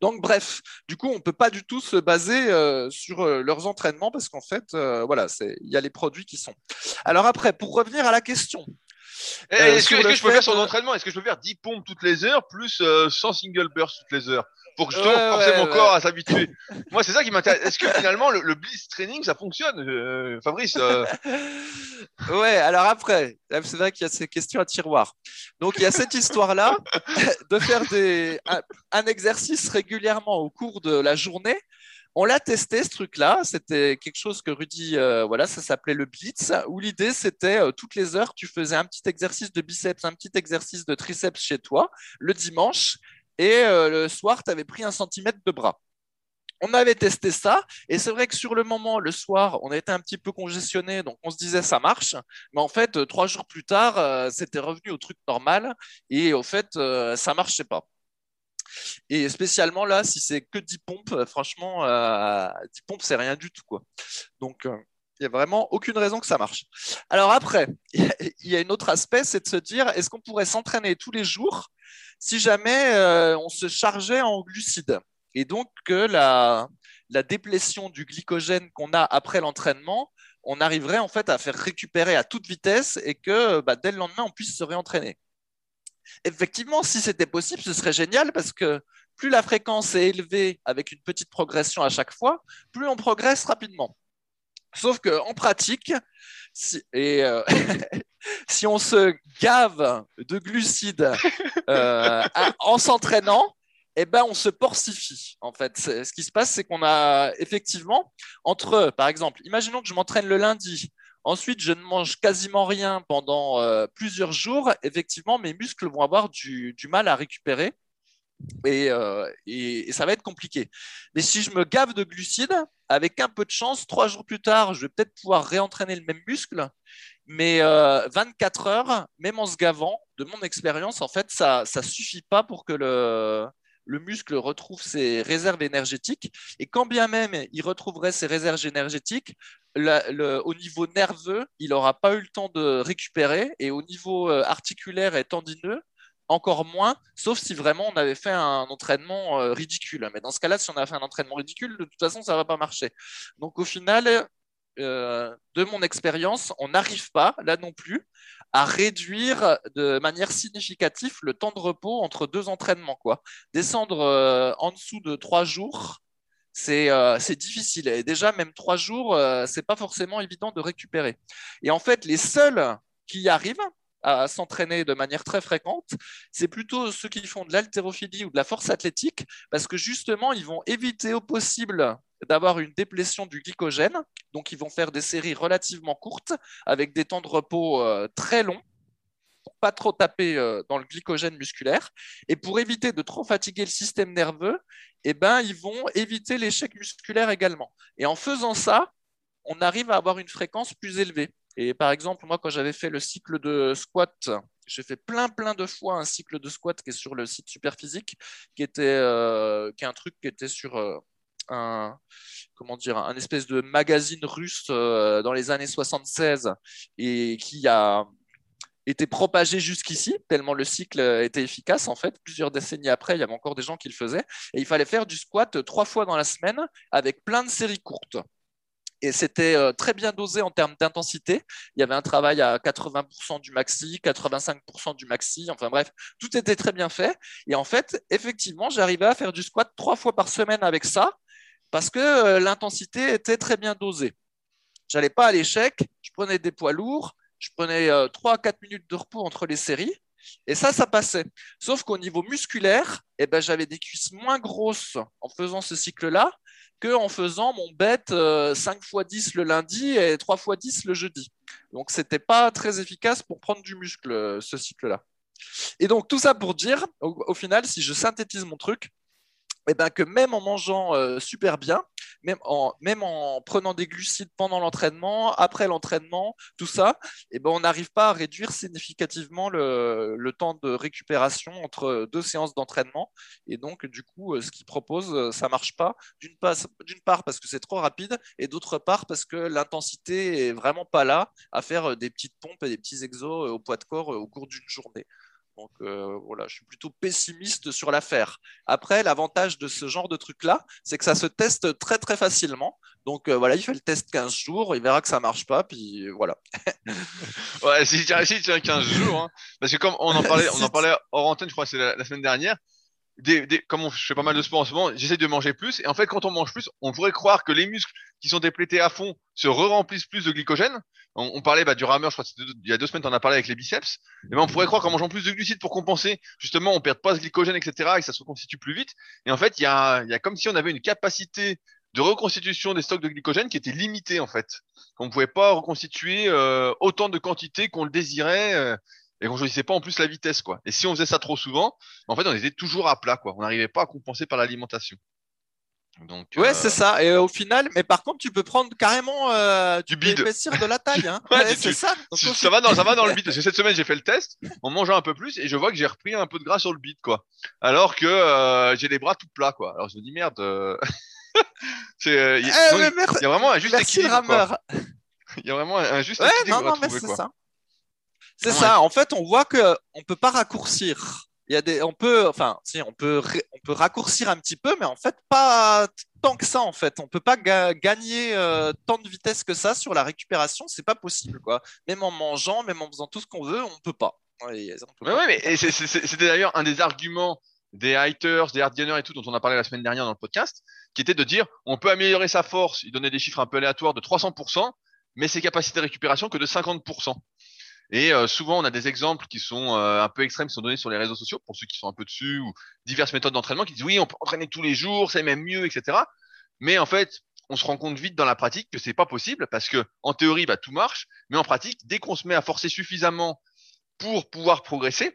Donc, bref, du coup, on ne peut pas du tout se baser euh, sur euh, leurs entraînements parce qu'en fait, euh, voilà, il y a les produits qui sont. Alors après, pour revenir à la question. Eh, est-ce que, je peux faire son entraînement? Est-ce que je peux faire 10 pompes toutes les heures plus 100 single bursts toutes les heures? Pour que je forcer mon corps à s'habituer. (laughs) Moi, c'est ça qui m'intéresse. Est-ce que finalement, le, blitz training, ça fonctionne, euh, Fabrice euh? (laughs) Ouais, alors après, c'est vrai qu'il y a ces questions à tiroir. Donc, il y a cette histoire-là (laughs) de faire des, un, exercice régulièrement au cours de la journée. On l'a testé, ce truc-là. C'était quelque chose que Rudy, euh, voilà, ça s'appelait le blitz, où l'idée, c'était toutes les heures, tu faisais un petit exercice de biceps, un petit exercice de triceps chez toi, le dimanche, et euh, le soir, tu avais pris un centimètre de bras. On avait testé ça, et c'est vrai que sur le moment, le soir, on était un petit peu congestionné, donc on se disait ça marche, mais en fait, euh, trois jours plus tard, euh, c'était revenu au truc normal, et au fait, ça marchait pas. Et spécialement là, si c'est que 10 pompes, franchement, 10 pompes, c'est rien du tout. Quoi. Donc, il n'y a vraiment aucune raison que ça marche. Alors après, (laughs) il y a un autre aspect, c'est de se dire, est-ce qu'on pourrait s'entraîner tous les jours si jamais euh, on se chargeait en glucides? Et donc que la, la déplétion du glycogène qu'on a après l'entraînement, on arriverait en fait à faire récupérer à toute vitesse et que bah, dès le lendemain, on puisse se réentraîner. Effectivement, si c'était possible, ce serait génial parce que plus la fréquence est élevée avec une petite progression à chaque fois, plus on progresse rapidement. Sauf qu'en pratique, si, et, euh, (laughs) si on se gave de glucides euh, en s'entraînant, eh ben, on se porcifie. En fait, ce qui se passe, c'est qu'on a effectivement, entre, par exemple, imaginons que je m'entraîne le lundi, ensuite je ne mange quasiment rien pendant euh, plusieurs jours, effectivement, mes muscles vont avoir du mal à récupérer. Euh, et, ça va être compliqué. Mais si je me gave de glucides, avec un peu de chance, trois jours plus tard, je vais peut-être pouvoir réentraîner le même muscle. Mais 24 euh, heures, même en se gavant, de mon expérience, en fait, ça ne suffit pas pour que le, le muscle retrouve ses réserves énergétiques. Et quand bien même il retrouverait ses réserves énergétiques, au niveau nerveux, il n'aura pas eu le temps de récupérer. Et au niveau euh, articulaire et tendineux, encore moins, sauf si vraiment on avait fait un entraînement euh, ridicule. Mais dans ce cas-là, si on a fait un entraînement ridicule, de toute façon, ça ne va pas marcher. Donc au final, euh, de mon expérience, on n'arrive pas, là non plus, à réduire de manière significative le temps de repos entre deux entraînements. Quoi. Descendre euh, en dessous de trois jours, c'est difficile. Et déjà, même trois jours, c'est pas forcément évident de récupérer. Et en fait, les seuls qui y arrivent, à s'entraîner de manière très fréquente, c'est plutôt ceux qui font de l'haltérophilie ou de la force athlétique, parce que justement, ils vont éviter au possible d'avoir une déplétion du glycogène, donc ils vont faire des séries relativement courtes, avec des temps de repos euh, très longs, pour pas trop taper euh, dans le glycogène musculaire, et pour éviter de trop fatiguer le système nerveux, eh ben, ils vont éviter l'échec musculaire également. Et en faisant ça, on arrive à avoir une fréquence plus élevée. Et par exemple, moi, quand j'avais fait le cycle de squat, j'ai fait plein, plein de fois un cycle de squat qui est sur le site Superphysique, qui était, euh, qui est un truc qui était sur un, comment dire, un espèce de magazine russe euh, dans les années 76 et qui a été propagé jusqu'ici, tellement le cycle était efficace. En fait, plusieurs décennies après, il y avait encore des gens qui le faisaient. Et il fallait faire du squat trois fois dans la semaine avec plein de séries courtes et c'était euh, très bien dosé en termes d'intensité. Il y avait un travail à 80% du maxi, 85% du maxi, enfin bref, tout était très bien fait. Et en fait, effectivement, j'arrivais à faire du squat trois fois par semaine avec ça parce que euh, l'intensité était très bien dosée. J'allais pas à l'échec, je prenais des poids lourds, je prenais 3 à 4 minutes de repos entre les séries. Et ça, ça passait. Sauf qu'au niveau musculaire, eh ben, j'avais des cuisses moins grosses en faisant ce cycle-là qu'en faisant mon bet 5 x 10 le lundi et 3 x 10 le jeudi. Donc, ce n'était pas très efficace pour prendre du muscle, euh, ce cycle-là. Et donc, tout ça pour dire, au, final, si je synthétise mon truc, eh ben, que même en mangeant euh, super bien, même en, prenant des glucides pendant l'entraînement, après l'entraînement, tout ça, eh ben, on n'arrive pas à réduire significativement le, temps de récupération entre deux séances d'entraînement. Et donc, du coup, euh, ce qu'ils proposent, euh, ça marche pas. D'une part, parce que c'est trop rapide, et d'autre part, parce que l'intensité est vraiment pas là à faire des petites pompes et des petits exos au poids de corps au cours d'une journée. Donc euh, voilà, je suis plutôt pessimiste sur l'affaire. Après, l'avantage de ce genre de truc-là, c'est que ça se teste très très facilement. Donc euh, voilà, il fait le test 15 jours, il verra que ça marche pas, puis voilà. (laughs) ouais, si tu si, tu 15 jours, hein. parce que comme on en parlait, on en (laughs) parlait hors antenne, je crois que c'est la, semaine dernière, des, comme je fais pas mal de sport en ce moment, j'essaie de manger plus. Et en fait, quand on mange plus, on pourrait croire que les muscles qui sont déplétés à fond se re-remplissent plus de glycogène. On, parlait bah, du rameur, je crois il y a deux semaines, on a parlé avec les biceps. Et ben, on pourrait croire qu'en mangeant plus de glucides pour compenser, justement, on perd pas ce glycogène, etc., et ça se reconstitue plus vite. Et en fait, il y a, y a comme si on avait une capacité de reconstitution des stocks de glycogène qui était limitée, en fait. On pouvait pas reconstituer euh, autant de quantité qu'on le désirait. Euh, et qu'on choisissait pas en plus la vitesse quoi. Et si on faisait ça trop souvent, en fait on était toujours à plat quoi. On n'arrivait pas à compenser par l'alimentation. Donc, ouais, c'est euh, ça. Et au final, mais par contre, tu peux prendre carrément euh, du bide, de la (laughs) taille. Hein. ouais, c'est ça. (laughs) ça va dans, ça va dans le bide. cette semaine, j'ai fait le test en mangeant un peu plus et je vois que j'ai repris un peu de gras sur le bide, quoi. Alors que euh, j'ai les bras tout plats, quoi. Alors je me dis merde. (laughs) c'est, il y, a vraiment un juste équilibre. Il y a vraiment un juste ouais, équilibre. Non, non, mais c'est ça. C'est ça. En fait, on voit que on peut pas raccourcir. Il y a des, on peut, enfin, si, on peut, on peut raccourcir un petit peu, mais en fait, pas tant que ça. En fait, on peut pas gagner euh, tant de vitesse que ça sur la récupération. C'est pas possible, quoi. Même en mangeant, même en faisant tout ce qu'on veut, on peut pas. Oui, mais c'était d'ailleurs un des arguments des haters, des hardgainers et tout dont on a parlé la semaine dernière dans le podcast, qui était de dire on peut améliorer sa force, il donnait des chiffres un peu aléatoires de 300%, mais ses capacités de récupération que de 50%. Et euh, souvent, on a des exemples qui sont euh, un peu extrêmes, qui sont donnés sur les réseaux sociaux, pour ceux qui sont un peu dessus, ou diverses méthodes d'entraînement qui disent oui, on peut entraîner tous les jours, c'est même mieux, etc. Mais en fait, on se rend compte vite dans la pratique que c'est pas possible parce que en théorie, bah, tout marche, mais en pratique, dès qu'on se met à forcer suffisamment pour pouvoir progresser,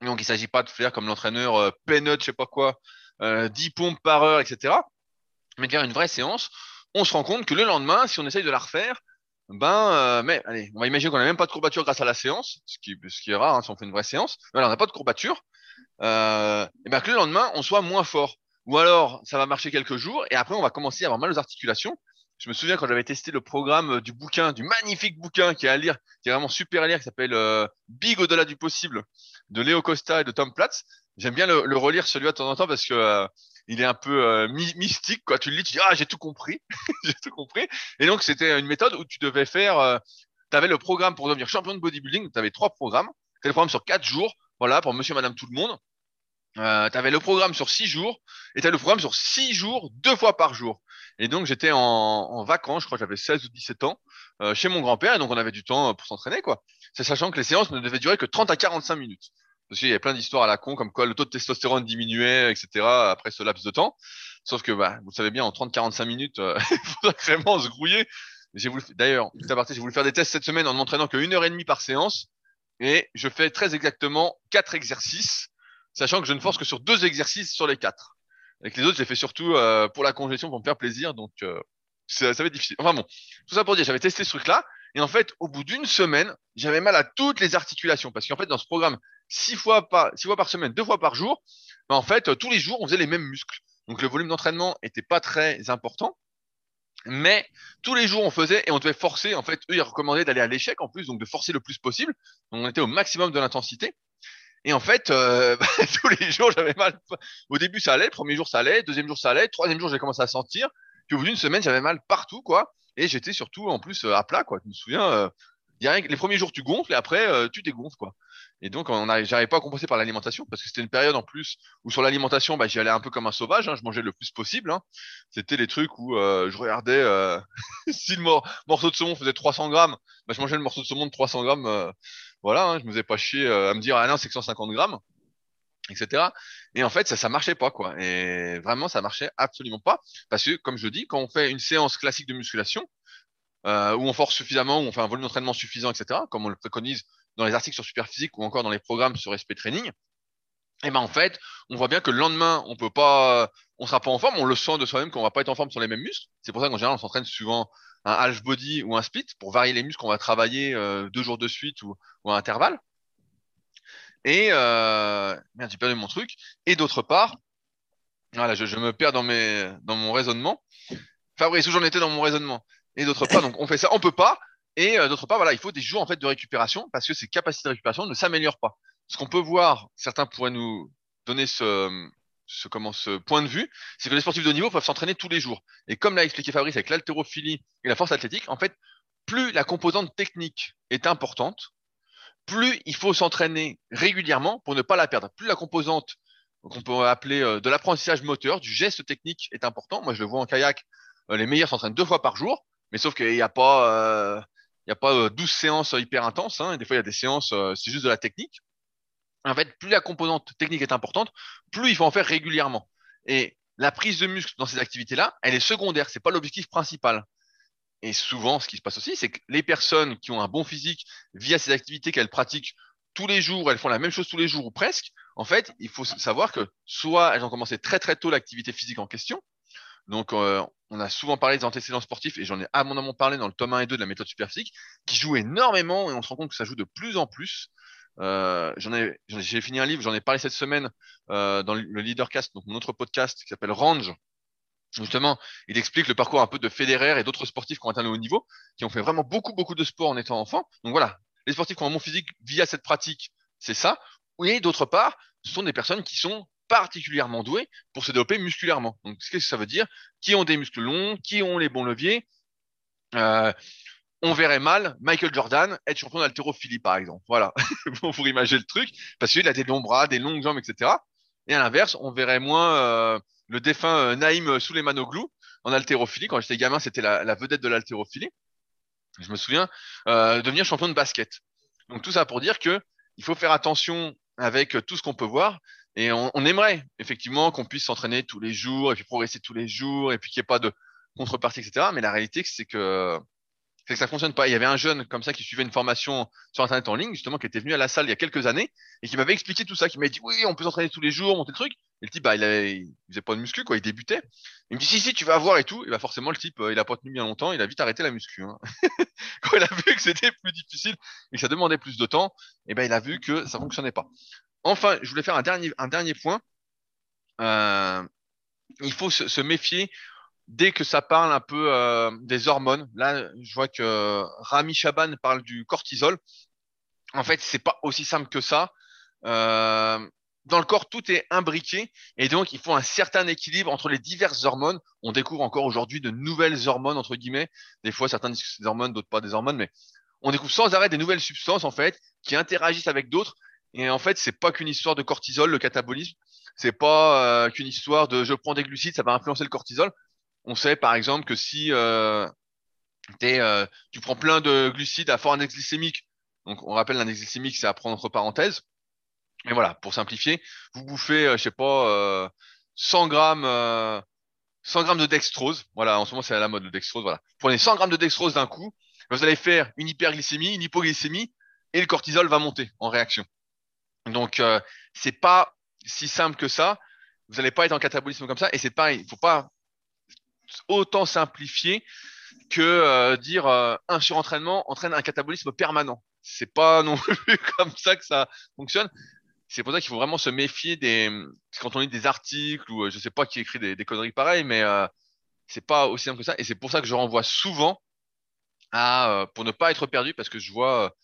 donc il s'agit pas de faire comme l'entraîneur euh, Peanut, je sais pas quoi, euh, 10 pompes par heure, etc. Mais de faire une vraie séance, on se rend compte que le lendemain, si on essaye de la refaire, ben, euh, mais allez, on va imaginer qu'on n'a même pas de courbature grâce à la séance, ce qui, ce qui est rare hein, si on fait une vraie séance. Alors, on n'a pas de courbature. euh, et ben que le lendemain, on soit moins fort. Ou alors, ça va marcher quelques jours et après, on va commencer à avoir mal aux articulations. Je me souviens quand j'avais testé le programme du bouquin, du magnifique bouquin qui est à lire, qui est vraiment super à lire, qui s'appelle euh, Big au-delà du possible, de Léo Costa et de Tom Platz. J'aime bien le, le relire celui-là de temps en temps parce que euh, il est un peu euh, mystique. Quoi. Tu le lis, tu dis ah j'ai tout compris, (laughs) j'ai tout compris. Et donc c'était une méthode où tu devais faire, euh, le programme pour devenir champion de bodybuilding. Tu avais trois programmes. Tu le programme sur quatre jours, voilà pour Monsieur, Madame, tout le monde. Euh, le programme sur six jours et tu le programme sur six jours, deux fois par jour. Et donc j'étais en, vacances, je crois j'avais 16 ou 17 ans, euh, chez mon grand-père, et donc on avait du temps pour s'entraîner, quoi. C'est sachant que les séances ne devaient durer que 30 à 45 minutes. Parce qu'il y avait plein d'histoires à la con, comme quoi le taux de testostérone diminuait, etc. après ce laps de temps. Sauf que, bah, vous savez bien, en 30-45 minutes, euh, (laughs) il faudrait vraiment se grouiller. Voulu, d'ailleurs, j'ai voulu faire des tests cette semaine en ne m'entraînant qu'une heure et demie par séance. Et je fais très exactement quatre exercices sachant que je ne force que sur deux exercices sur les quatre. Avec les autres, j'ai fait surtout euh, pour la congestion, pour me faire plaisir, donc euh, ça, ça va être difficile. Enfin bon, tout ça pour dire, j'avais testé ce truc-là, et en fait, au bout d'une semaine, j'avais mal à toutes les articulations, parce qu'en fait, dans ce programme, six fois par, six fois par semaine, deux fois par jour, ben, en fait, tous les jours, on faisait les mêmes muscles. Donc le volume d'entraînement était pas très important, mais tous les jours on faisait et on devait forcer. En fait, eux ils recommandaient d'aller à l'échec en plus, donc de forcer le plus possible. Donc on était au maximum de l'intensité. Et en fait, euh, (laughs) tous les jours, j'avais mal. Au début, ça allait. Le premier jour, ça allait. Deuxième jour, ça allait. Troisième jour, j'ai commencé à sentir. Puis au bout d'une semaine, j'avais mal partout, quoi. Et j'étais surtout, en plus, euh, à plat, quoi. Je me souviens, euh, les premiers jours, tu gonfles et après, euh, tu dégonfles, quoi. Et donc, on j'arrivais pas à compenser par l'alimentation parce que c'était une période en plus où sur l'alimentation, bah, j'y allais un peu comme un sauvage. Hein, je mangeais le plus possible. Hein. C'était les trucs où je regardais (laughs) si le morceau de saumon faisait 300 grammes, bah, je mangeais le morceau de saumon de 300 grammes voilà, hein, je me faisais pas chier euh, à me dire ah non c'est que 150 grammes, etc. Et en fait ça ça marchait pas quoi. Et vraiment ça marchait absolument pas parce que comme je dis quand on fait une séance classique de musculation euh, où on force suffisamment, où on fait un volume d'entraînement suffisant, etc. Comme on le préconise dans les articles sur Superphysique ou encore dans les programmes sur Respect Training. Et ben en fait, on voit bien que le lendemain, on peut pas, on sera pas en forme, on le sent de soi-même qu'on va pas être en forme sur les mêmes muscles. C'est pour ça qu'en général, on s'entraîne souvent un half body ou un split pour varier les muscles qu'on va travailler euh, deux jours de suite ou, ou à intervalle. Et euh, merde, j'ai perdu mon truc. Et d'autre part, voilà, je, je, me perds dans mes dans mon raisonnement. Fabrice, où j'en étais dans mon raisonnement? Et d'autre part, donc on fait ça, on peut pas. Et euh, d'autre part, voilà, il faut des jours en fait de récupération parce que ces capacités de récupération ne s'améliorent pas. Ce qu'on peut voir, certains pourraient nous donner ce, comment, ce point de vue, c'est que les sportifs de haut niveau peuvent s'entraîner tous les jours. Et comme l'a expliqué Fabrice avec l'haltérophilie et la force athlétique, en fait, plus la composante technique est importante, plus il faut s'entraîner régulièrement pour ne pas la perdre. Plus la composante qu'on peut appeler euh, de l'apprentissage moteur, du geste technique est important. Moi, je le vois en kayak, euh, les meilleurs s'entraînent deux fois par jour, mais sauf qu'il n'y a pas, il y a pas 12 séances hyper intenses. Hein, des fois, il y a des séances, c'est juste de la technique en fait, plus la composante technique est importante, plus il faut en faire régulièrement. Et la prise de muscle dans ces activités-là, elle est secondaire, c'est pas l'objectif principal. Et souvent, ce qui se passe aussi, c'est que les personnes qui ont un bon physique via ces activités qu'elles pratiquent tous les jours, elles font la même chose tous les jours ou presque. En fait, il faut savoir que soit elles ont commencé très très tôt l'activité physique en question. Donc, euh, on a souvent parlé des antécédents sportifs et j'en ai abondamment parlé dans le tome 1 et 2 de la méthode superphysique, qui joue énormément et on se rend compte que ça joue de plus en plus. Euh, j'ai fini un livre, j'en ai parlé cette semaine euh, dans le Leadercast, donc mon autre podcast qui s'appelle Range. Justement, il explique le parcours un peu de Federer et d'autres sportifs qui ont atteint le haut niveau, qui ont fait vraiment beaucoup, beaucoup de sport en étant enfant. Donc voilà, les sportifs qui ont un bon physique via cette pratique, c'est ça. Et d'autre part, ce sont des personnes qui sont particulièrement douées pour se développer musculairement. Donc, qu'est-ce que ça veut dire Qui ont des muscles longs, qui ont les bons leviers, euh, on verrait mal Michael Jordan être champion d'haltérophilie, par exemple. Voilà, (laughs) pour imaginer le truc, parce qu'il a des longs bras, des longues jambes, etc. Et à l'inverse, on verrait moins euh, le défunt euh, Naïm Souleymanoglou en haltérophilie. Quand j'étais gamin, c'était la, vedette de l'haltérophilie. Je me souviens devenir champion de basket. Donc tout ça pour dire que il faut faire attention avec tout ce qu'on peut voir. Et on, aimerait effectivement qu'on puisse s'entraîner tous les jours et puis progresser tous les jours et puis qu'il n'y ait pas de contrepartie, etc. Mais la réalité, c'est que c'est que ça fonctionne pas. Il y avait un jeune comme ça qui suivait une formation sur internet en ligne, justement, qui était venu à la salle il y a quelques années et qui m'avait expliqué tout ça, qui m'a dit oui, on peut s'entraîner tous les jours, monter le truc. Et le type, bah, il, avait, il faisait pas de muscu, quoi, il débutait. Il me dit si si, tu vas voir et tout. Et bah forcément, le type, euh, il a pas tenu bien longtemps, il a vite arrêté la muscu. Hein. (laughs) Quand il a vu que c'était plus difficile et que ça demandait plus de temps, et ben il a vu que ça fonctionnait pas. Enfin, je voulais faire un dernier, point. Euh, il faut se, méfier dès que ça parle un peu euh, des hormones. Là, je vois que Rami Chaban parle du cortisol. En fait, c'est pas aussi simple que ça. Euh, dans le corps, tout est imbriqué et donc il faut un certain équilibre entre les diverses hormones. On découvre encore aujourd'hui de nouvelles hormones entre guillemets. Des fois, certains disent que c'est des hormones, d'autres pas des hormones, mais on découvre sans arrêt des nouvelles substances en fait qui interagissent avec d'autres. Et en fait, c'est pas qu'une histoire de cortisol, le catabolisme. C'est pas euh, qu'une histoire de je prends des glucides, ça va influencer le cortisol. On sait par exemple que si euh, euh, tu prends plein de glucides à fort index glycémique, donc on rappelle l'index glycémique, c'est à prendre entre parenthèses. Et voilà, pour simplifier, vous bouffez, euh, je sais pas, 100 grammes, 100 grammes de dextrose. Voilà, en ce moment c'est à la mode le dextrose. Voilà, prenez 100 grammes de dextrose d'un coup, vous allez faire une hyperglycémie, une hypoglycémie, et le cortisol va monter en réaction. Donc euh, c'est pas si simple que ça. Vous n'allez pas être en catabolisme comme ça, et c'est pareil. Il faut pas autant simplifier que euh, dire euh, un surentraînement entraîne un catabolisme permanent. C'est pas non (laughs) plus comme ça que ça fonctionne. C'est pour ça qu'il faut vraiment se méfier des quand on lit des articles ou je sais pas qui écrit des, conneries pareilles, mais c'est pas aussi simple que ça. Et c'est pour ça que je renvoie souvent à pour ne pas être perdu parce que je vois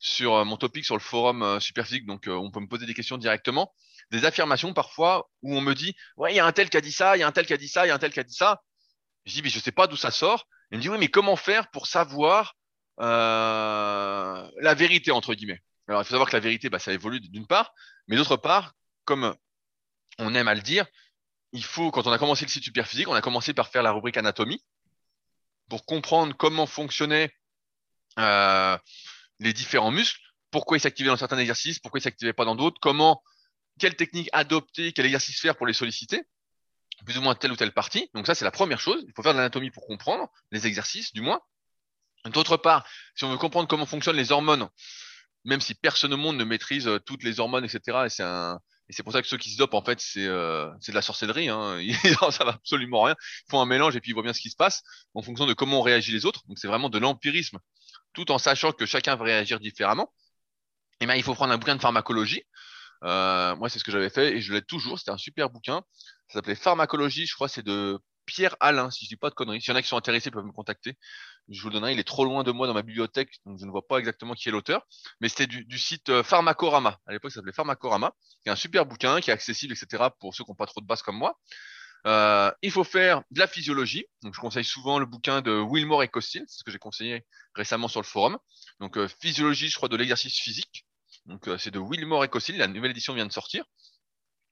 sur mon topic sur le forum Superphysique, donc on peut me poser des questions directement, des affirmations parfois où on me dit ouais il y a un tel qui a dit ça, il y a un tel qui a dit ça, il y a un tel qui a dit ça. Je dis mais je sais pas d'où ça sort. Il me dit oui mais comment faire pour savoir euh, la vérité entre guillemets? Alors il faut savoir que la vérité bah, ça évolue d'une part, mais d'autre part comme on aime à le dire, il faut quand on a commencé le site Superphysique, on a commencé par faire la rubrique anatomie pour comprendre comment fonctionnait euh, les différents muscles, pourquoi ils s'activaient dans certains exercices, pourquoi ils s'activaient pas dans d'autres, comment, quelle technique adopter, quel exercice faire pour les solliciter, plus ou moins telle ou telle partie. Donc ça, c'est la première chose. Il faut faire de l'anatomie pour comprendre les exercices, du moins. D'autre part, si on veut comprendre comment fonctionnent les hormones, même si personne au monde ne maîtrise euh, toutes les hormones, etc., et c'est un, et c'est pour ça que ceux qui se dopent, en fait, c'est euh, de la sorcellerie. Hein. (laughs) ça va absolument rien. Ils font un mélange et puis ils voient bien ce qui se passe en fonction de comment on réagit les autres. Donc c'est vraiment de l'empirisme tout en sachant que chacun va réagir différemment, eh bien, il faut prendre un bouquin de pharmacologie. Euh, moi, c'est ce que j'avais fait et je l'ai toujours. C'était un super bouquin. Ça s'appelait Pharmacologie. Je crois c'est de Pierre Alain, si je dis pas de conneries. S'il y en a qui sont intéressés, ils peuvent me contacter. Je vous le donnerai. Il est trop loin de moi dans ma bibliothèque, donc je ne vois pas exactement qui est l'auteur. Mais c'était du, du, site euh, Pharmacorama. À l'époque, ça s'appelait Pharmacorama. C'est un super bouquin qui est accessible, etc. pour ceux qui n'ont pas trop de base comme moi. Euh, il faut faire de la physiologie. Donc, je conseille souvent le bouquin de Wilmore et Costil, c'est ce que j'ai conseillé récemment sur le forum. Donc, euh, physiologie, je crois, de l'exercice physique. Donc, euh, c'est de Wilmore et Costil. La nouvelle édition vient de sortir.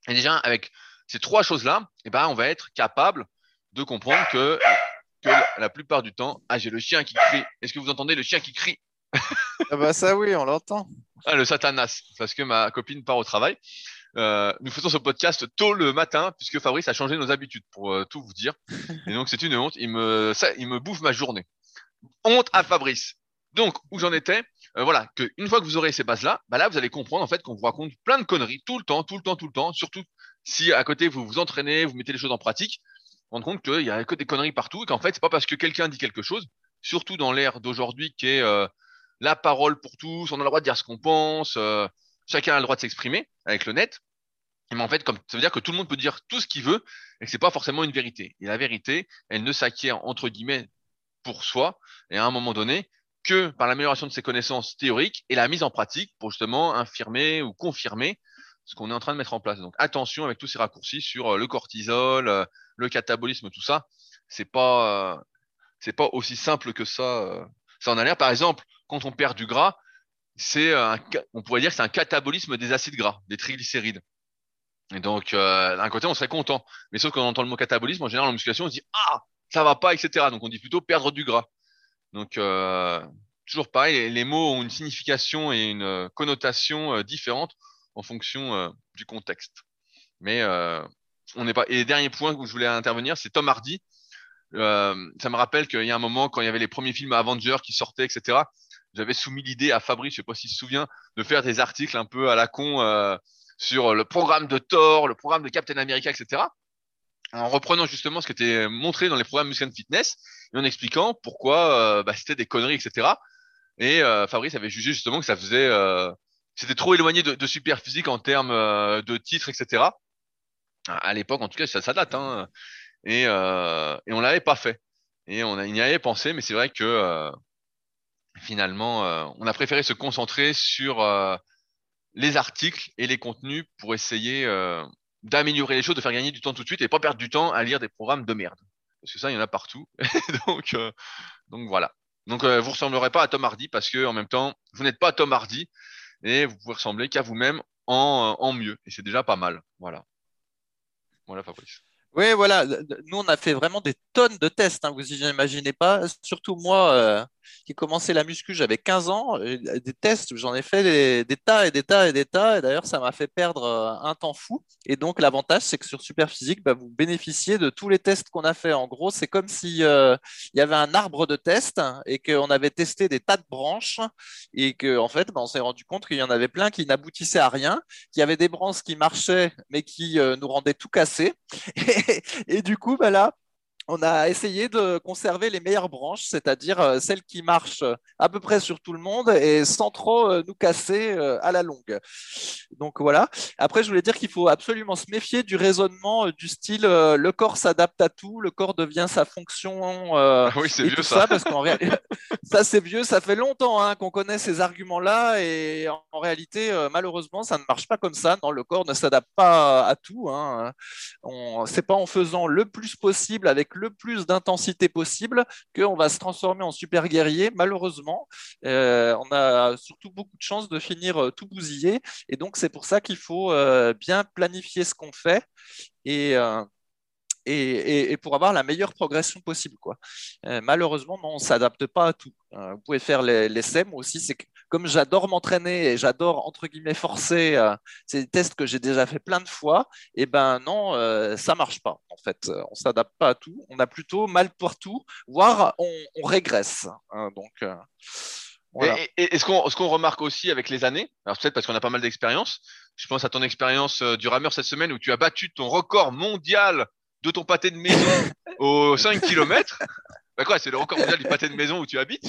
Et déjà, avec ces trois choses-là, eh ben, on va être capable de comprendre que, que la plupart du temps, ah, j'ai le chien qui crie. Est-ce que vous entendez le chien qui crie? Ah bah ça oui, on l'entend. Ah, le satanas, parce que ma copine part au travail. Euh, nous faisons ce podcast tôt le matin puisque Fabrice a changé nos habitudes pour euh, tout vous dire. (laughs) Et donc c'est une honte. Il me, ça, il me bouffe ma journée. Honte à Fabrice. Donc où j'en étais, euh, voilà, que une fois que vous aurez ces bases-là, bah là vous allez comprendre en fait qu'on vous raconte plein de conneries tout le temps, tout le temps, tout le temps. Surtout si à côté vous vous entraînez, vous mettez les choses en pratique, vous rendez compte qu'il y a que des conneries partout et qu'en fait c'est pas parce que quelqu'un dit quelque chose, surtout dans l'ère d'aujourd'hui qui est la parole pour tous, on a le droit de dire ce qu'on pense. Chacun a le droit de s'exprimer avec le net. Mais en fait, comme ça veut dire que tout le monde peut dire tout ce qu'il veut et que c'est pas forcément une vérité. Et la vérité, elle ne s'acquiert entre guillemets pour soi et à un moment donné que par l'amélioration de ses connaissances théoriques et la mise en pratique pour justement infirmer ou confirmer ce qu'on est en train de mettre en place. Donc attention avec tous ces raccourcis sur euh, le cortisol, euh, le catabolisme, tout ça. C'est pas euh, c'est pas aussi simple que ça. Ça en a l'air. Par exemple, quand on perd du gras, c'est on pourrait dire que c'est un catabolisme des acides gras, des triglycérides. Et donc, euh, d'un côté, on serait content. Mais sauf qu'on entend le mot catabolisme, en général, en musculation, on se dit ah, ça va pas, etc. Donc, on dit plutôt perdre du gras. Donc, euh, toujours pareil, les, mots ont une signification et une euh, connotation euh, différente en fonction du contexte. Mais on n'est pas. Et dernier point où je voulais intervenir, c'est Tom Hardy. ça me rappelle qu'il y a un moment, quand il y avait les premiers films Avengers qui sortaient, etc j'avais soumis l'idée à Fabrice, je sais pas s'il se souvient, de faire des articles un peu à la con euh, sur le programme de Thor, le programme de Captain America, etc. En reprenant justement ce qui était montré dans les programmes Muscle Fitness et en expliquant pourquoi euh, bah, c'était des conneries, etc. Et euh, Fabrice avait jugé justement que ça faisait c'était trop éloigné de, de super physique en termes euh, de titres, etc. À l'époque, en tout cas, ça, ça date, hein. Et, euh, et on l'avait pas fait. Et on a, y avait pensé, mais c'est vrai que euh, finalement, euh, on a préféré se concentrer sur euh, les articles et les contenus pour essayer euh, d'améliorer les choses, de faire gagner du temps tout de suite et pas perdre du temps à lire des programmes de merde. Parce que ça, il y en a partout. (laughs) donc, voilà. Donc vous ressemblerez pas à Tom Hardy parce que en même temps, vous n'êtes pas Tom Hardy et vous pouvez ressembler qu'à vous-même en, mieux. Et c'est déjà pas mal. Voilà. Voilà, Fabrice. Oui, voilà. Nous, on a fait vraiment des tonnes de tests, hein, vous imaginez pas. Surtout moi, qui commençais la muscu, j'avais 15 ans. euh, Des tests, j'en ai fait des, tas et des tas et des tas. Et d'ailleurs, ça m'a fait perdre euh, un temps fou. Et donc, l'avantage, c'est que sur Superphysique, bah, vous bénéficiez de tous les tests qu'on a fait. En gros, c'est comme si euh, y avait un arbre de tests et qu'on avait testé des tas de branches et que, en fait, bah, on s'est rendu compte qu'il y en avait plein qui n'aboutissaient à rien, qu'il y avait des branches qui marchaient, mais qui nous rendaient tout cassé. (laughs) Et, et du coup, bah là, on a essayé de conserver les meilleures branches, c'est-à-dire euh, celles qui marchent euh, à peu près sur tout le monde et sans trop euh, nous casser à la longue. Donc voilà. Après, je voulais dire qu'il faut absolument se méfier du raisonnement du style le corps s'adapte à tout, le corps devient sa fonction euh, Ah oui, c'est vieux ça. ça, parce qu'en réalité, (laughs) ça c'est vieux, ça fait longtemps hein, qu'on connaît ces arguments-là et en, en réalité, euh, malheureusement, ça ne marche pas comme ça. Non, le corps ne s'adapte pas à tout. Hein. On, c'est pas en faisant le plus possible avec le plus d'intensité possible qu'on va se transformer en super guerrier. Malheureusement, Euh, on a surtout beaucoup de chances de finir euh, tout bousillé. Et donc, c'est pour ça qu'il faut euh, bien planifier ce qu'on fait et, et, pour avoir la meilleure progression possible, quoi. Euh, malheureusement, non, on ne s'adapte pas à tout. Euh, vous pouvez faire les, l'essai. Moi aussi, c'est comme j'adore m'entraîner et j'adore, entre guillemets, forcer, euh, c'est tests que j'ai déjà fait plein de fois, et ben non, euh, ça marche pas, en fait. On s'adapte pas à tout. On a plutôt mal partout, voire on, on régresse. hein. donc, voilà. Et, et- et ce qu'on remarque aussi avec les années, peut-être parce qu'on a pas mal d'expérience, je pense à ton expérience du rameur cette semaine où tu as battu ton record mondial de ton pâté de maison (laughs) aux 5 km. Bah quoi, c'est le record mondial du pâté de maison où tu habites.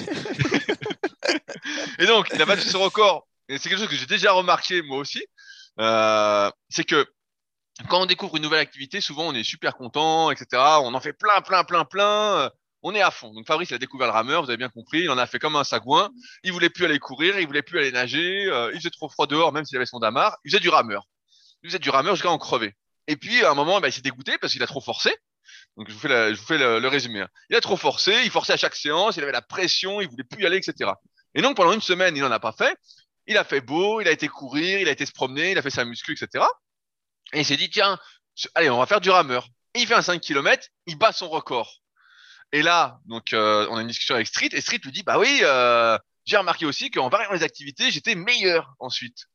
et donc, il a battu ce record. Et c'est quelque chose que j'ai déjà remarqué moi aussi. Euh, c'est que quand on découvre une nouvelle activité, souvent on est super content, etc. On en fait plein, plein, plein, plein. euh, On est à fond. Donc Fabrice il a découvert le rameur, vous avez bien compris. Il en a fait comme un sagouin. Il voulait plus aller courir, il voulait plus aller nager. euh, il faisait trop froid dehors, même s'il avait son damar. Il faisait du rameur. Il faisait du rameur jusqu'à en crever. Et puis à un moment, bah, il s'est dégoûté parce qu'il a trop forcé. Donc je vous fais, le, résumé. hein. Il a trop forcé, il forçait à chaque séance, il avait la pression, il voulait plus y aller, etc. Et donc pendant une semaine, il n'en a pas fait. Il a fait beau, il a été courir, il a été se promener, il a fait sa muscu, etc. Et il s'est dit, tiens, allez, on va faire du rameur. Et il fait un 5 km, il bat son record. Et là, donc, euh, on a une discussion avec Street, et Street lui dit, bah oui, euh, j'ai remarqué aussi qu'en variant les activités, j'étais meilleur ensuite.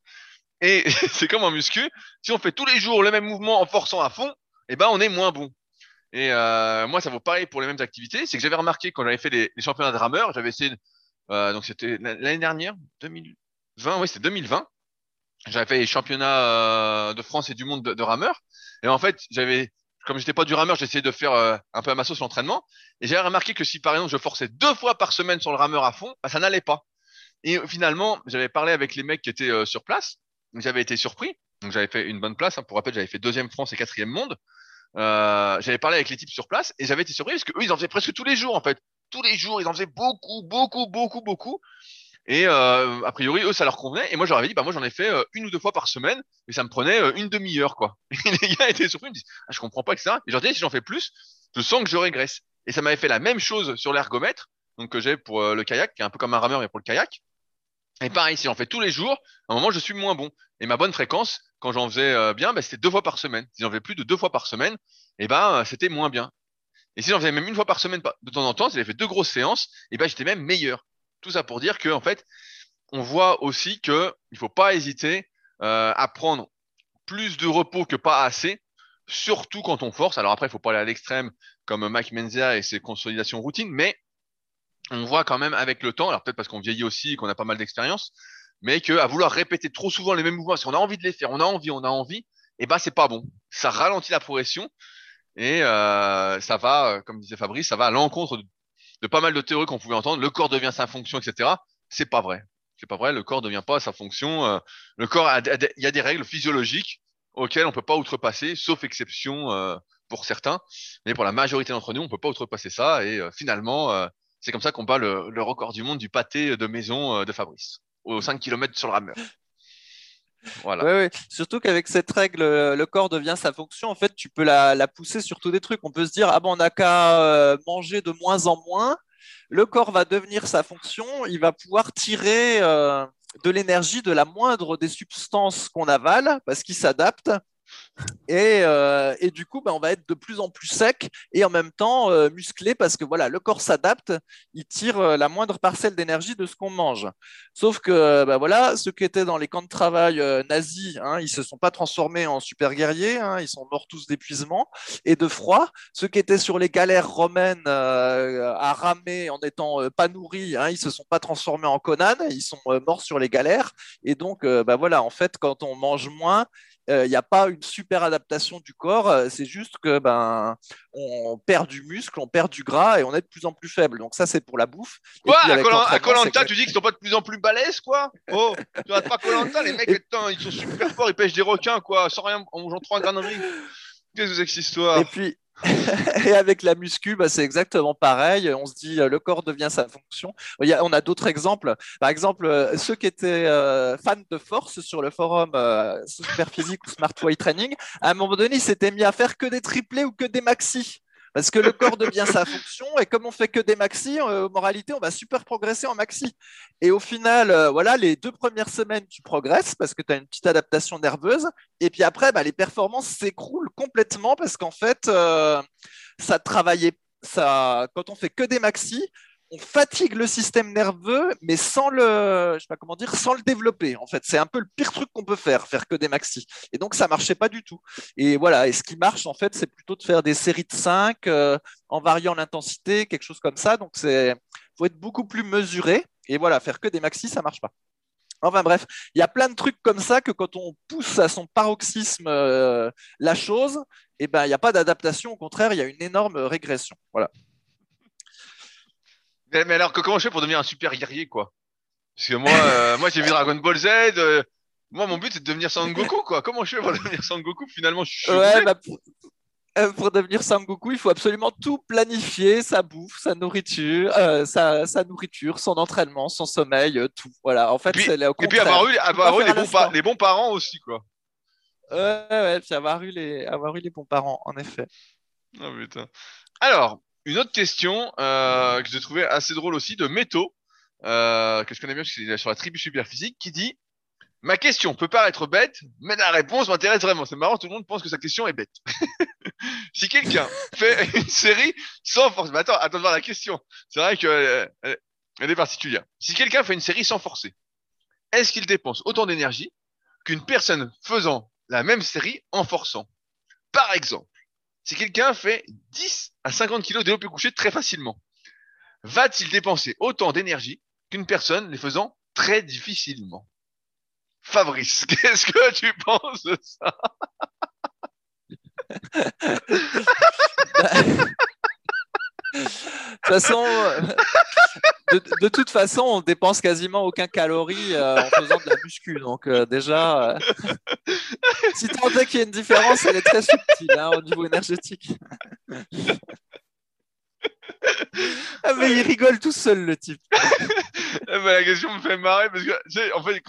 Et (laughs) c'est comme en muscu, si on fait tous les jours le même mouvement en forçant à fond, eh ben, on est moins bon. Et euh, moi, ça vaut pareil pour les mêmes activités. C'est que j'avais remarqué quand j'avais fait les, championnats de rameur, j'avais essayé, euh, donc c'était l'année dernière, 2020, oui, c'était 2020. J'avais fait les championnats euh, de France et du monde de, de rameur. Et en fait, j'avais, comme j'étais pas du rameur, j'essayais de faire euh, un peu à ma sauce l'entraînement. Et j'avais remarqué que si par exemple je forçais deux fois par semaine sur le rameur à fond, bah, ça n'allait pas. Et finalement, j'avais parlé avec les mecs qui étaient euh, sur place. J'avais été surpris. Donc j'avais fait une bonne place. hein. Pour rappel, j'avais fait deuxième France et quatrième monde. Euh, j'avais parlé avec les types sur place et j'avais été surpris parce que eux, ils en faisaient presque tous les jours en fait. Tous les jours, ils en faisaient beaucoup, beaucoup, beaucoup, beaucoup. Et euh, a priori, eux, ça leur convenait. Et moi, j'aurais dit, bah moi, j'en ai fait euh, une ou deux fois par semaine, mais ça me prenait euh, une demi-heure, quoi. (laughs) Et les gars étaient surpris, ils me disent, ah, je comprends pas que ça. Et je leur si j'en fais plus, je sens que je régresse. Et ça m'avait fait la même chose sur l'ergomètre, donc que j'ai pour euh, le kayak, qui est un peu comme un rameur, mais pour le kayak. Et pareil, si j'en fais tous les jours, à un moment, je suis moins bon. Et ma bonne fréquence, quand j'en faisais euh, bien, bah, c'était deux fois par semaine. Si j'en faisais plus de deux fois par semaine, et ben, euh, c'était moins bien. Et si j'en faisais même une fois par semaine de temps en temps, si j'avais fait deux grosses séances, et ben, j'étais même meilleur. Tout ça pour dire que, en fait, on voit aussi que il faut pas hésiter euh, à prendre plus de repos que pas assez, surtout quand on force. Alors après, il faut pas aller à l'extrême comme Mike Menzia et ses consolidations routines, mais on voit quand même avec le temps, alors peut-être parce qu'on vieillit aussi et qu'on a pas mal d'expérience, mais que à vouloir répéter trop souvent les mêmes mouvements, parce qu'on a envie de les faire, on a envie, on a envie, et ben c'est pas bon. Ça ralentit la progression et euh, ça va, euh, comme disait Fabrice, ça va à l'encontre de, pas mal de théories qu'on pouvait entendre. Le corps devient sa fonction, etc. C'est pas vrai. c'est pas vrai. Le corps ne devient pas sa fonction. Euh, le corps, il y a des règles physiologiques auxquelles on peut pas outrepasser, sauf exception euh, pour certains. Mais pour la majorité d'entre nous, on peut pas outrepasser ça. Et finalement, c'est comme ça qu'on bat le, le, record du monde du pâté de maison de Fabrice, aux 5 km sur le rameur. Voilà. Ouais, Surtout qu'avec cette règle, le corps devient sa fonction. En fait, tu peux la, la pousser sur tous des trucs. On peut se dire, ah bon, on n'a qu'à manger de moins en moins le corps va devenir sa fonction, il va pouvoir tirer euh, de l'énergie de la moindre des substances qu'on avale parce qu'il s'adapte euh, et, du coup, bah, on va être de plus en plus sec et en même temps euh, musclé parce que voilà, le corps s'adapte, il tire euh, la moindre parcelle d'énergie de ce qu'on mange. Sauf que bah, voilà, ceux qui étaient dans les camps de travail nazis, hein, ils se sont pas transformés en super guerriers, hein, ils sont morts tous d'épuisement et de froid. Ceux qui étaient sur les galères romaines à ramer en étant pas nourris, hein, ils se sont pas transformés en Conan, ils sont morts sur les galères. Et donc, bah, voilà, en fait, quand on mange moins, il euh, n'y a pas une super adaptation du corps, euh, c'est juste que ben on perd du muscle, on perd du gras et on est de plus en plus faible. Donc ça c'est pour la bouffe. Quoi à Colanta, tu dis qu'ils sont pas de plus en plus balèzes quoi? Oh, tu vois pas Colanta, les mecs ils sont super forts, ils pêchent des requins quoi, sans rien en mangeant trois grains Qu'est-ce que c'est que cette histoire? Et puis et avec la muscu, bah, c'est exactement pareil. On se dit, euh, le corps devient sa fonction. on a d'autres exemples. Par exemple, euh, ceux qui étaient euh, fans de force sur le forum Super Physique ou Smart Weight Training, à un moment donné, ils s'étaient mis à faire que des triplés ou que des maxis. Parce que le corps devient sa fonction et comme on fait que des maxi, en moralité, on va super progresser en maxi. Et au final, voilà, les deux premières semaines, tu progresses parce que tu as une petite adaptation nerveuse. Et puis après, bah, les performances s'écroulent complètement parce qu'en fait, ça travaillait. Ça, quand on fait que des maxi, on fatigue le système nerveux, mais sans le, je sais pas comment dire, sans le développer. En fait, c'est un peu le pire truc qu'on peut faire, faire que des maxi. Et donc, ça marchait pas du tout. Et voilà. Et ce qui marche, en fait, c'est plutôt de faire des séries de 5 euh, en variant l'intensité, quelque chose comme ça. Donc, c'est, faut être beaucoup plus mesuré. Et voilà, faire que des maxi, ça marche pas. Enfin bref, il y a plein de trucs comme ça que quand on pousse à son paroxysme euh, la chose, eh ben, il n'y a pas d'adaptation. Au contraire, il y a une énorme régression. Voilà. Mais, alors, comment je fais pour devenir un super guerrier, quoi? Parce que moi, euh, moi j'ai vu Dragon Ball Z. Euh, moi, mon but, c'est de devenir Sangoku, quoi. Comment je fais pour devenir Sangoku Finalement, je suis. Ouais, bah, euh, pour, devenir Sangoku, il faut absolument tout planifier sa bouffe, sa nourriture, sa, nourriture, son entraînement, son sommeil, tout. Voilà. En fait, c'est Et puis avoir eu, avoir eu les, bons les bons parents aussi, quoi. Ouais, ouais, puis avoir eu les, avoir eu les bons parents, en effet. Oh, putain. Alors, une autre question euh, que j'ai trouvé assez drôle aussi de Méto, euh, que je connais bien parce qu'il est sur la tribu Superphysique, qui dit Ma question peut paraître bête, mais la réponse m'intéresse vraiment. C'est marrant, tout le monde pense que sa question est bête. (laughs) si quelqu'un fait une série sans forcer, mais attends, attends de voir la question. C'est vrai qu'elle elle est particulière. Si quelqu'un fait une série sans forcer, est-ce qu'il dépense autant d'énergie qu'une personne faisant la même série en forçant? Par exemple, si quelqu'un fait 10 à 50 kg développé couché très facilement, va-t-il dépenser autant d'énergie qu'une personne les faisant très difficilement? Fabrice, (laughs) qu'est-ce que tu penses de ça? de (laughs) façon, euh, de, toute façon, on dépense quasiment aucun calorie euh, en faisant de la muscu. Donc euh, déjà, si tu entends qu'il y a une différence, elle est très subtile hein, au niveau énergétique. ah mais il rigole tout seul le type. Ah, (laughs) la question me fait marrer parce que, en fait,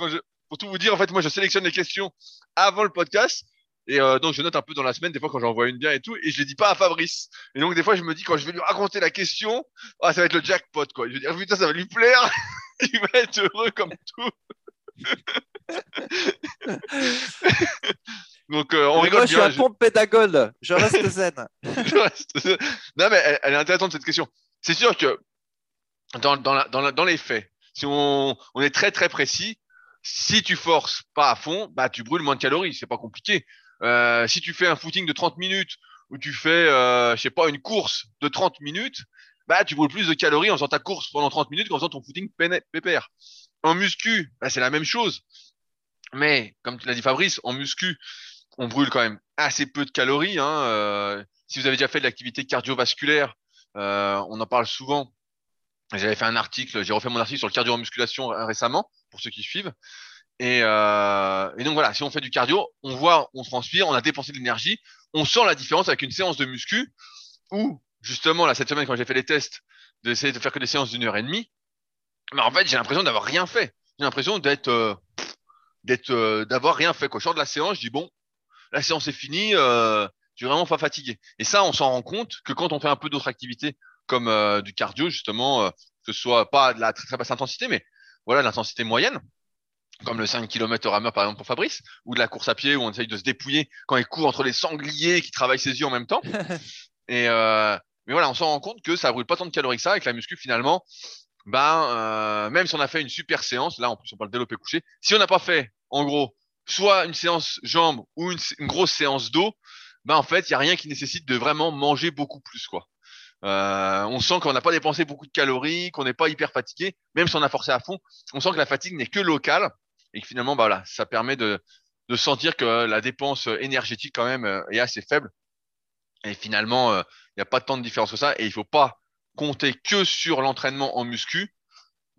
pour tout vous dire, en fait, moi, je sélectionne les questions avant le podcast et euh, donc, je note un peu dans la semaine, des fois, quand j'en vois une bien et tout, et je les dis pas à Fabrice. Et donc, des fois, je me dis, quand je vais lui raconter la question, ah, ça va être le jackpot, quoi. Je vais dire, putain, ça va lui plaire. (laughs) Il va être heureux comme tout. (laughs) donc, euh, on rigole moi, je suis un bon pédagogue. Je reste zen. (laughs) je reste zen. Non, mais elle, est intéressante, cette question. C'est sûr que dans, dans, dans, dans les faits, si on, on est très, très précis, si tu forces pas à fond, bah, tu brûles moins de calories. C'est pas compliqué. Euh, si tu fais un footing de 30 minutes ou tu fais, euh, je sais pas, une course de 30 minutes, bah tu brûles plus de calories en faisant ta course pendant 30 minutes qu'en faisant ton footing pépère. En muscu, bah, c'est la même chose. Mais comme tu l'as dit Fabrice, en muscu, on brûle quand même assez peu de calories. Hein. Euh, si vous avez déjà fait de l'activité cardiovasculaire, on en parle souvent. J'avais fait un article, j'ai refait mon article sur le cardio en musculation récemment, pour ceux qui suivent. Et, euh, et, donc voilà, si on fait du cardio, on voit, on transpire, on a dépensé de l'énergie, on sent la différence avec une séance de muscu où justement là cette semaine quand j'ai fait les tests, d'essayer de faire que des séances d'une heure et demie, mais en fait j'ai l'impression d'avoir rien fait. J'ai l'impression d'être, euh, d'être, euh, d'avoir rien fait. Quand je sors de la séance, je dis bon, la séance est finie, euh, je suis vraiment pas fatigué. Et ça, on s'en rend compte que quand on fait un peu d'autres activités comme euh, du cardio justement, que ce soit pas de la très, très basse intensité, mais voilà l'intensité moyenne comme le 5 km rameur par exemple pour Fabrice, ou de la course à pied où on essaye de se dépouiller quand il court entre les sangliers qui travaillent ses yeux en même temps. (laughs) et euh, mais voilà, on s'en rend compte que ça brûle pas tant de calories que ça, et que la muscu finalement, ben euh, même si on a fait une super séance, là en plus on parle de développé couché, si on n'a pas fait en gros soit une séance jambes ou une, une grosse séance dos, ben en fait il y a rien qui nécessite de vraiment manger beaucoup plus quoi. Euh, on sent qu'on n'a pas dépensé beaucoup de calories, qu'on n'est pas hyper fatigué, même si on a forcé à fond. On sent que la fatigue n'est que locale et que finalement, bah voilà, ça permet de, sentir que la dépense énergétique quand même euh, est assez faible. Et finalement, euh, il n'y a pas tant de différence que ça. Et il faut pas compter que sur l'entraînement en muscu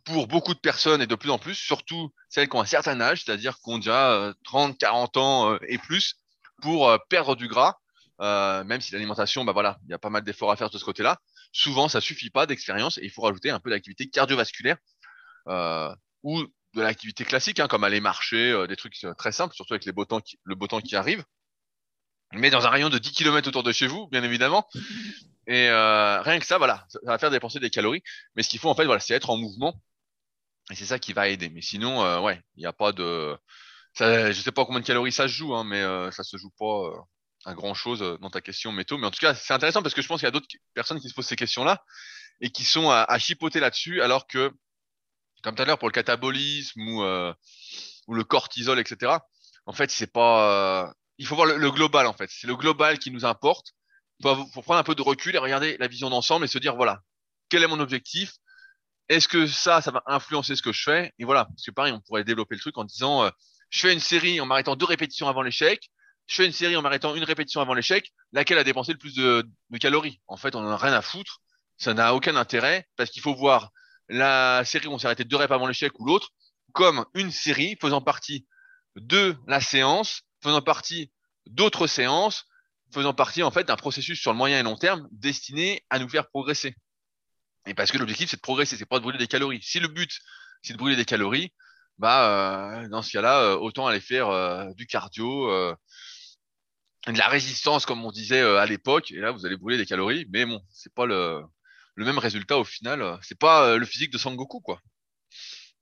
pour beaucoup de personnes et de plus en plus, surtout celles qui ont un certain âge, c'est-à-dire qui ont déjà 30, 40 ans et plus, pour perdre du gras. Euh, même si l'alimentation, bah voilà, il y a pas mal d'efforts à faire de ce côté-là. Souvent, ça suffit pas d'expérience et il faut rajouter un peu d'activité cardiovasculaire euh, ou de l'activité classique, hein, comme aller marcher, euh, des trucs euh, très simples, surtout avec les beaux temps qui, le beau temps qui arrive. Mais dans un rayon de 10 km autour de chez vous, bien évidemment. (laughs) Et euh, rien que ça, voilà, ça va faire dépenser des calories. Mais ce qu'il faut en fait, voilà, c'est être en mouvement. Et c'est ça qui va aider. Mais sinon, euh, ouais, il n'y a pas de. Ça, je sais pas combien de calories ça se joue, hein, mais euh, ça se joue pas à grand chose dans ta question métaux. Mais en tout cas, c'est intéressant parce que je pense qu'il y a d'autres personnes qui se posent ces questions-là et qui sont à, à chipoter là-dessus, alors que comme tout à l'heure pour le catabolisme ou, euh, ou le cortisol, etc. En fait, c'est pas. Euh, il faut voir le, global en fait. C'est le global qui nous importe. Il faut, prendre un peu de recul et regarder la vision d'ensemble et se dire voilà, quel est mon objectif? Est-ce que ça, ça va influencer ce que je fais? Et voilà, parce que pareil, on pourrait développer le truc en disant euh, je fais une série en m'arrêtant deux répétitions avant l'échec. Je fais une série en m'arrêtant une répétition avant l'échec. Laquelle a dépensé le plus de, de calories? En fait, on en a rien à foutre. Ça n'a aucun intérêt parce qu'il faut voir la série où on s'est arrêté deux reps avant l'échec ou l'autre, comme une série faisant partie de la séance, faisant partie d'autres séances, faisant partie en fait d'un processus sur le moyen et long terme destiné à nous faire progresser. Et parce que l'objectif c'est de progresser, c'est pas de brûler des calories. Si le but c'est de brûler des calories, bah euh, dans ce cas-là, euh, autant aller faire euh, du cardio, de la résistance comme on disait à l'époque. Et là vous allez brûler des calories, mais bon, c'est pas le le même résultat au final. Euh, c'est pas euh, le physique de Sangoku, quoi.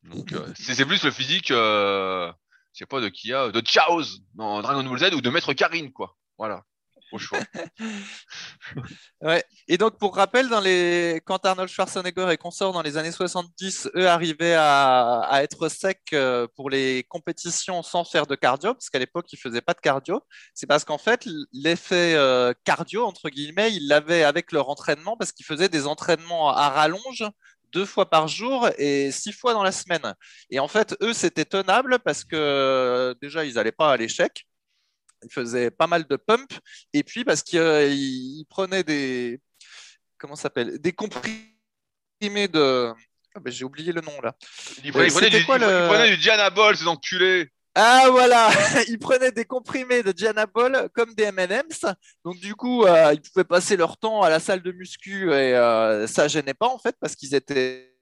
Donc, euh, c'est plus le physique, je sais pas de qui de Chaos dans Dragon Ball Z ou de Maître Karine, quoi. Voilà. Au choix. (laughs) ouais. Et donc, pour rappel, dans les... quand Arnold Schwarzenegger et consorts dans les années 70, eux arrivaient à, à être secs pour les compétitions sans faire de cardio, parce qu'à l'époque, ils faisaient pas de cardio. C'est parce qu'en fait, l'effet euh, cardio, entre guillemets, ils l'avaient avec leur entraînement, parce qu'ils faisaient des entraînements à rallonge deux fois par jour et six fois dans la semaine. Et en fait, eux, c'était tenable parce que déjà, ils n'allaient pas à l'échec il faisait pas mal de pump, et puis parce qu'il euh, prenait des comment s'appelle des comprimés de ah ben, j'ai oublié le nom là. Il prenait, il du, quoi, il le... prenait du Dianabol, ces enculés. Ah voilà, (laughs) ils prenaient des comprimés de Dianabol comme des M&M's. Donc du coup, euh, ils pouvaient passer leur temps à la salle de muscu et euh, ça gênait pas en fait parce qu'ils étaient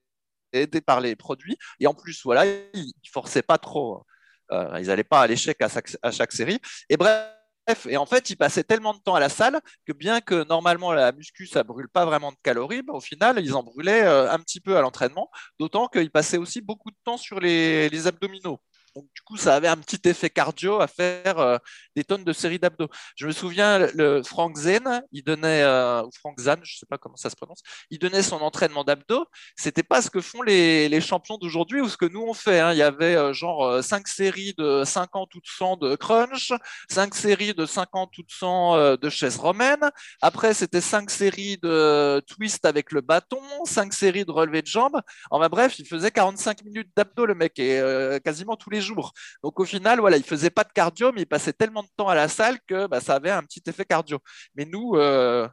aidés par les produits. Et en plus, voilà, ils forçaient pas trop euh, ils n'allaient pas à l'échec à, chaque, série. Et bref, et en fait, ils passaient tellement de temps à la salle que bien que normalement la muscu, ça brûle pas vraiment de calories, bah, au final, ils en brûlaient euh, un petit peu à l'entraînement, d'autant qu'ils passaient aussi beaucoup de temps sur les abdominaux. Donc, du coup, ça avait un petit effet cardio à faire euh, des tonnes de séries d'abdos. Je me souviens, le Frank Zen, il donnait, euh, Frank Zan, je sais pas comment ça se prononce, il donnait son entraînement d'abdos. C'était pas ce que font les, champions d'aujourd'hui ou ce que nous on fait. Hein. Il y avait euh, genre 5 séries de 50 ou de 100 de crunch, 5 séries de 50 ou de 100 de chaises romaines. Après, c'était 5 séries de twist avec le bâton, 5 séries de relevé de jambes. Enfin bref, il faisait 45 minutes d'abdos, le mec, et quasiment tous les jours. Donc au final, voilà, il faisait pas de cardio, mais il passait tellement de temps à la salle que bah, ça avait un petit effet cardio. Mais nous, euh,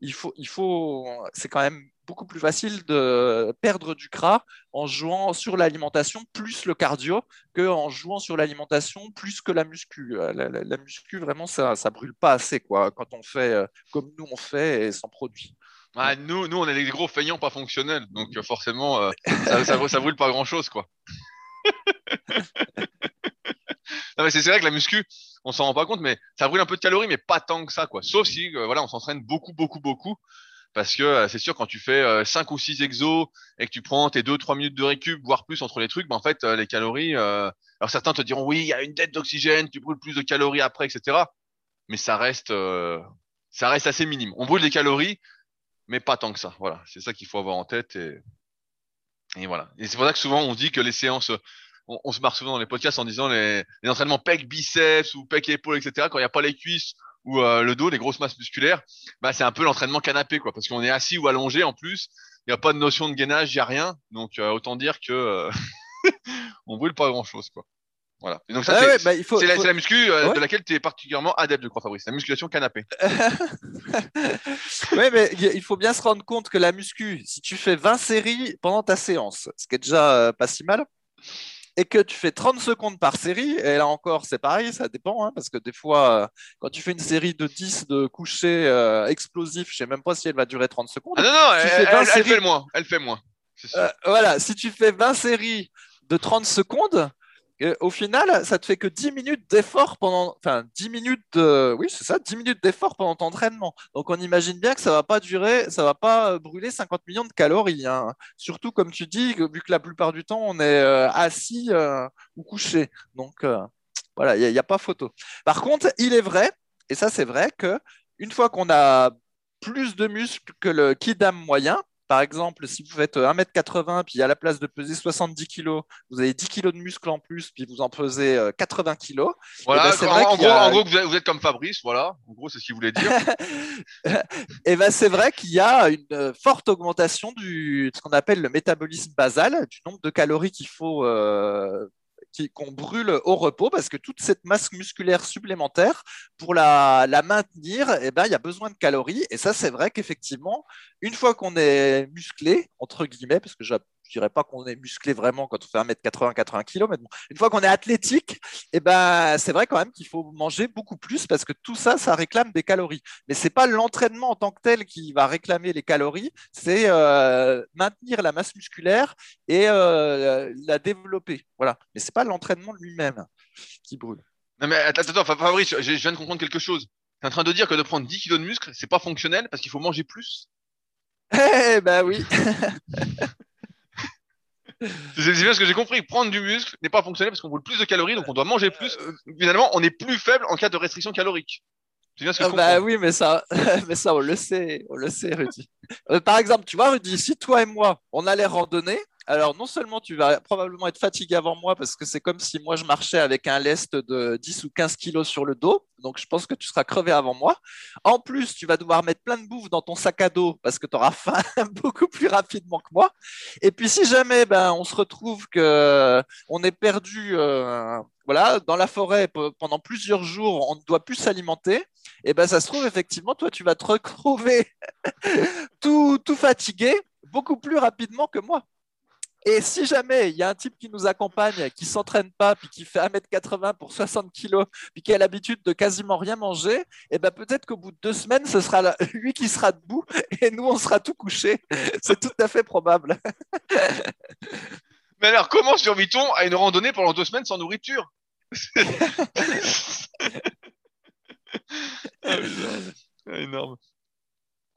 il faut, il faut, c'est quand même beaucoup plus facile de perdre du gras en jouant sur l'alimentation plus le cardio que en jouant sur l'alimentation plus que la muscu. Euh, la, muscu, vraiment, ça ne brûle pas assez quoi, quand on fait euh, comme nous on fait et sans produit. nous, nous, on est des gros feignants pas fonctionnels, donc forcément, (laughs) ça, ça, ça, brûle pas grand-chose. quoi. C'est vrai que la muscu, on s'en rend pas compte, mais ça brûle un peu de calories, mais pas tant que ça, quoi. Sauf si, euh, voilà, on s'entraîne beaucoup, beaucoup, beaucoup. Parce que euh, c'est sûr, quand tu fais 5 euh, ou 6 exos et que tu prends tes 2-3 minutes de récup, voire plus entre les trucs, ben, en fait, les calories. alors certains te diront, oui, il y a une dette d'oxygène, tu brûles plus de calories après, etc. Mais ça reste, ça reste assez minime. On brûle des calories, mais pas tant que ça. Voilà, c'est ça qu'il faut avoir en tête. Et voilà. Et c'est pour ça que souvent on dit que les séances on, se marre souvent dans les podcasts en disant les, entraînements pec biceps ou pec épaules, etc. Quand il n'y a pas les cuisses ou euh, le dos, les grosses masses musculaires, bah c'est un peu l'entraînement canapé, quoi, parce qu'on est assis ou allongé en plus. Il n'y a pas de notion de gainage, il n'y a rien. Donc euh, autant dire que euh, (laughs) on brûle pas grand chose, quoi. Voilà. donc ça, c'est bah, la, la, muscu de laquelle tu es particulièrement adepte, je crois, Fabrice. La musculation canapé. (laughs) oui, mais il faut bien se rendre compte que la muscu, si tu fais 20 séries pendant ta séance, ce qui est déjà pas si mal, et que tu fais 30 secondes par série, et là encore, c'est pareil, ça dépend, hein, parce que des fois, euh, quand tu fais une série de 10 de couchers euh, explosifs, je ne sais même pas si elle va durer 30 secondes. Ah non, non, elle, fait moins, elle fait moins. Euh, voilà, si tu fais 20 séries de 30 secondes, au final, ça te fait que 10 minutes d'effort pendant, enfin 10 minutes oui c'est ça, 10 minutes d'effort pendant ton entraînement. Donc on imagine bien que ça va pas durer, ça va pas euh, brûler 50 millions de calories. Hein. Surtout comme tu dis, vu que la plupart du temps on est euh, assis euh, ou couché. Donc voilà, il n'y a, pas photo. Par contre, il est vrai, et ça c'est vrai que une fois qu'on a plus de muscles que le kidam moyen, par exemple, si vous faites 1m80, puis à la place de peser 70 kg, vous avez 10 kg de muscle en plus, puis vous en pesez 80 kg. Voilà, ben, en, gros, en, gros, vous êtes, comme Fabrice, voilà. En gros, c'est ce qu'il voulait dire. (laughs) et ben, c'est vrai qu'il y a une euh, forte augmentation du ce qu'on appelle le métabolisme basal, du nombre de calories qu'il faut euh, qu'on brûle au repos parce que toute cette masse musculaire supplémentaire, pour la, maintenir, eh ben, il y a besoin de calories. Et ça, c'est vrai qu'effectivement, une fois qu'on est musclé, entre guillemets, parce que je dirais pas qu'on est musclé vraiment quand on fait 1m80, 80 kg, mais une fois qu'on est athlétique, eh ben, c'est vrai quand même qu'il faut manger beaucoup plus parce que tout ça, ça réclame des calories. Mais c'est pas l'entraînement en tant que tel qui va réclamer les calories, c'est euh, maintenir la masse musculaire et euh, la développer. Voilà. Mais c'est pas l'entraînement lui-même qui brûle. Non mais attends, attends Fabrice, je viens de comprendre quelque chose. Tu es en train de dire que de prendre 10 kg de muscle, c'est pas fonctionnel parce qu'il faut manger plus? Eh ben oui (laughs) c'est bien ce que j'ai compris. Prendre du muscle n'est pas fonctionnel parce qu'on brûle plus de calories, donc on doit manger plus. Finalement, on est plus faible en cas de restriction calorique. C'est bien ce que ah bah oui, mais ça, (laughs) mais ça, on le sait, on le sait, Rudy. Euh, par exemple, tu vois, Rudy, si toi et moi, on allait randonner, alors non seulement tu vas probablement être fatigué avant moi parce que c'est comme si moi je marchais avec un lest de 10 ou 15 kilos sur le dos, donc je pense que tu seras crevé avant moi. En plus, tu vas devoir mettre plein de bouffe dans ton sac à dos parce que tu auras faim (laughs) beaucoup plus rapidement que moi. Et puis si jamais ben, on se retrouve que on est perdu euh, dans la forêt pendant plusieurs jours, on ne doit plus s'alimenter, et ben ça se trouve effectivement, toi tu vas te retrouver (laughs) tout, tout fatigué beaucoup plus rapidement que moi. Et si jamais il y a un type qui nous accompagne, qui s'entraîne pas, puis qui fait 1m80 pour 60 kg, puis qui a l'habitude de quasiment rien manger, et eh ben peut-être qu'au bout de deux semaines, ce sera (laughs) lui qui sera debout et nous, on sera tout couché. (laughs) C'est tout à fait probable. (laughs) Mais alors, comment survit-on à une randonnée pendant deux semaines sans nourriture? Ah, Énorme.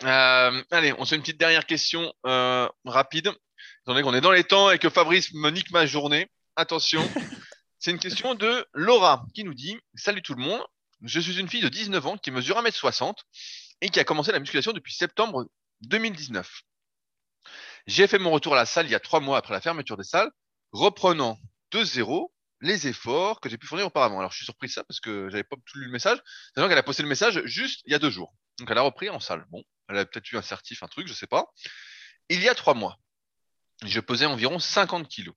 Euh, allez, on se fait une petite dernière question euh, rapide étant donné qu'on est dans les temps et que Fabrice me nique ma journée, attention. (laughs) C'est une question de Laura qui nous dit Salut tout le monde, je suis une fille de 19 ans qui mesure 1m60 et qui a commencé la musculation depuis septembre 2019. J'ai fait mon retour à la salle il y a trois mois après la fermeture des salles, reprenant de zéro les efforts que j'ai pu fournir auparavant. Alors je suis surpris de ça parce que j'avais pas tout lu le message. C'est qu'elle a posté le message juste il y a deux jours. Donc elle a repris en salle. Bon, elle a peut-être eu un certif, un truc, je sais pas. Il y a trois mois, je pesais environ 50 kilos.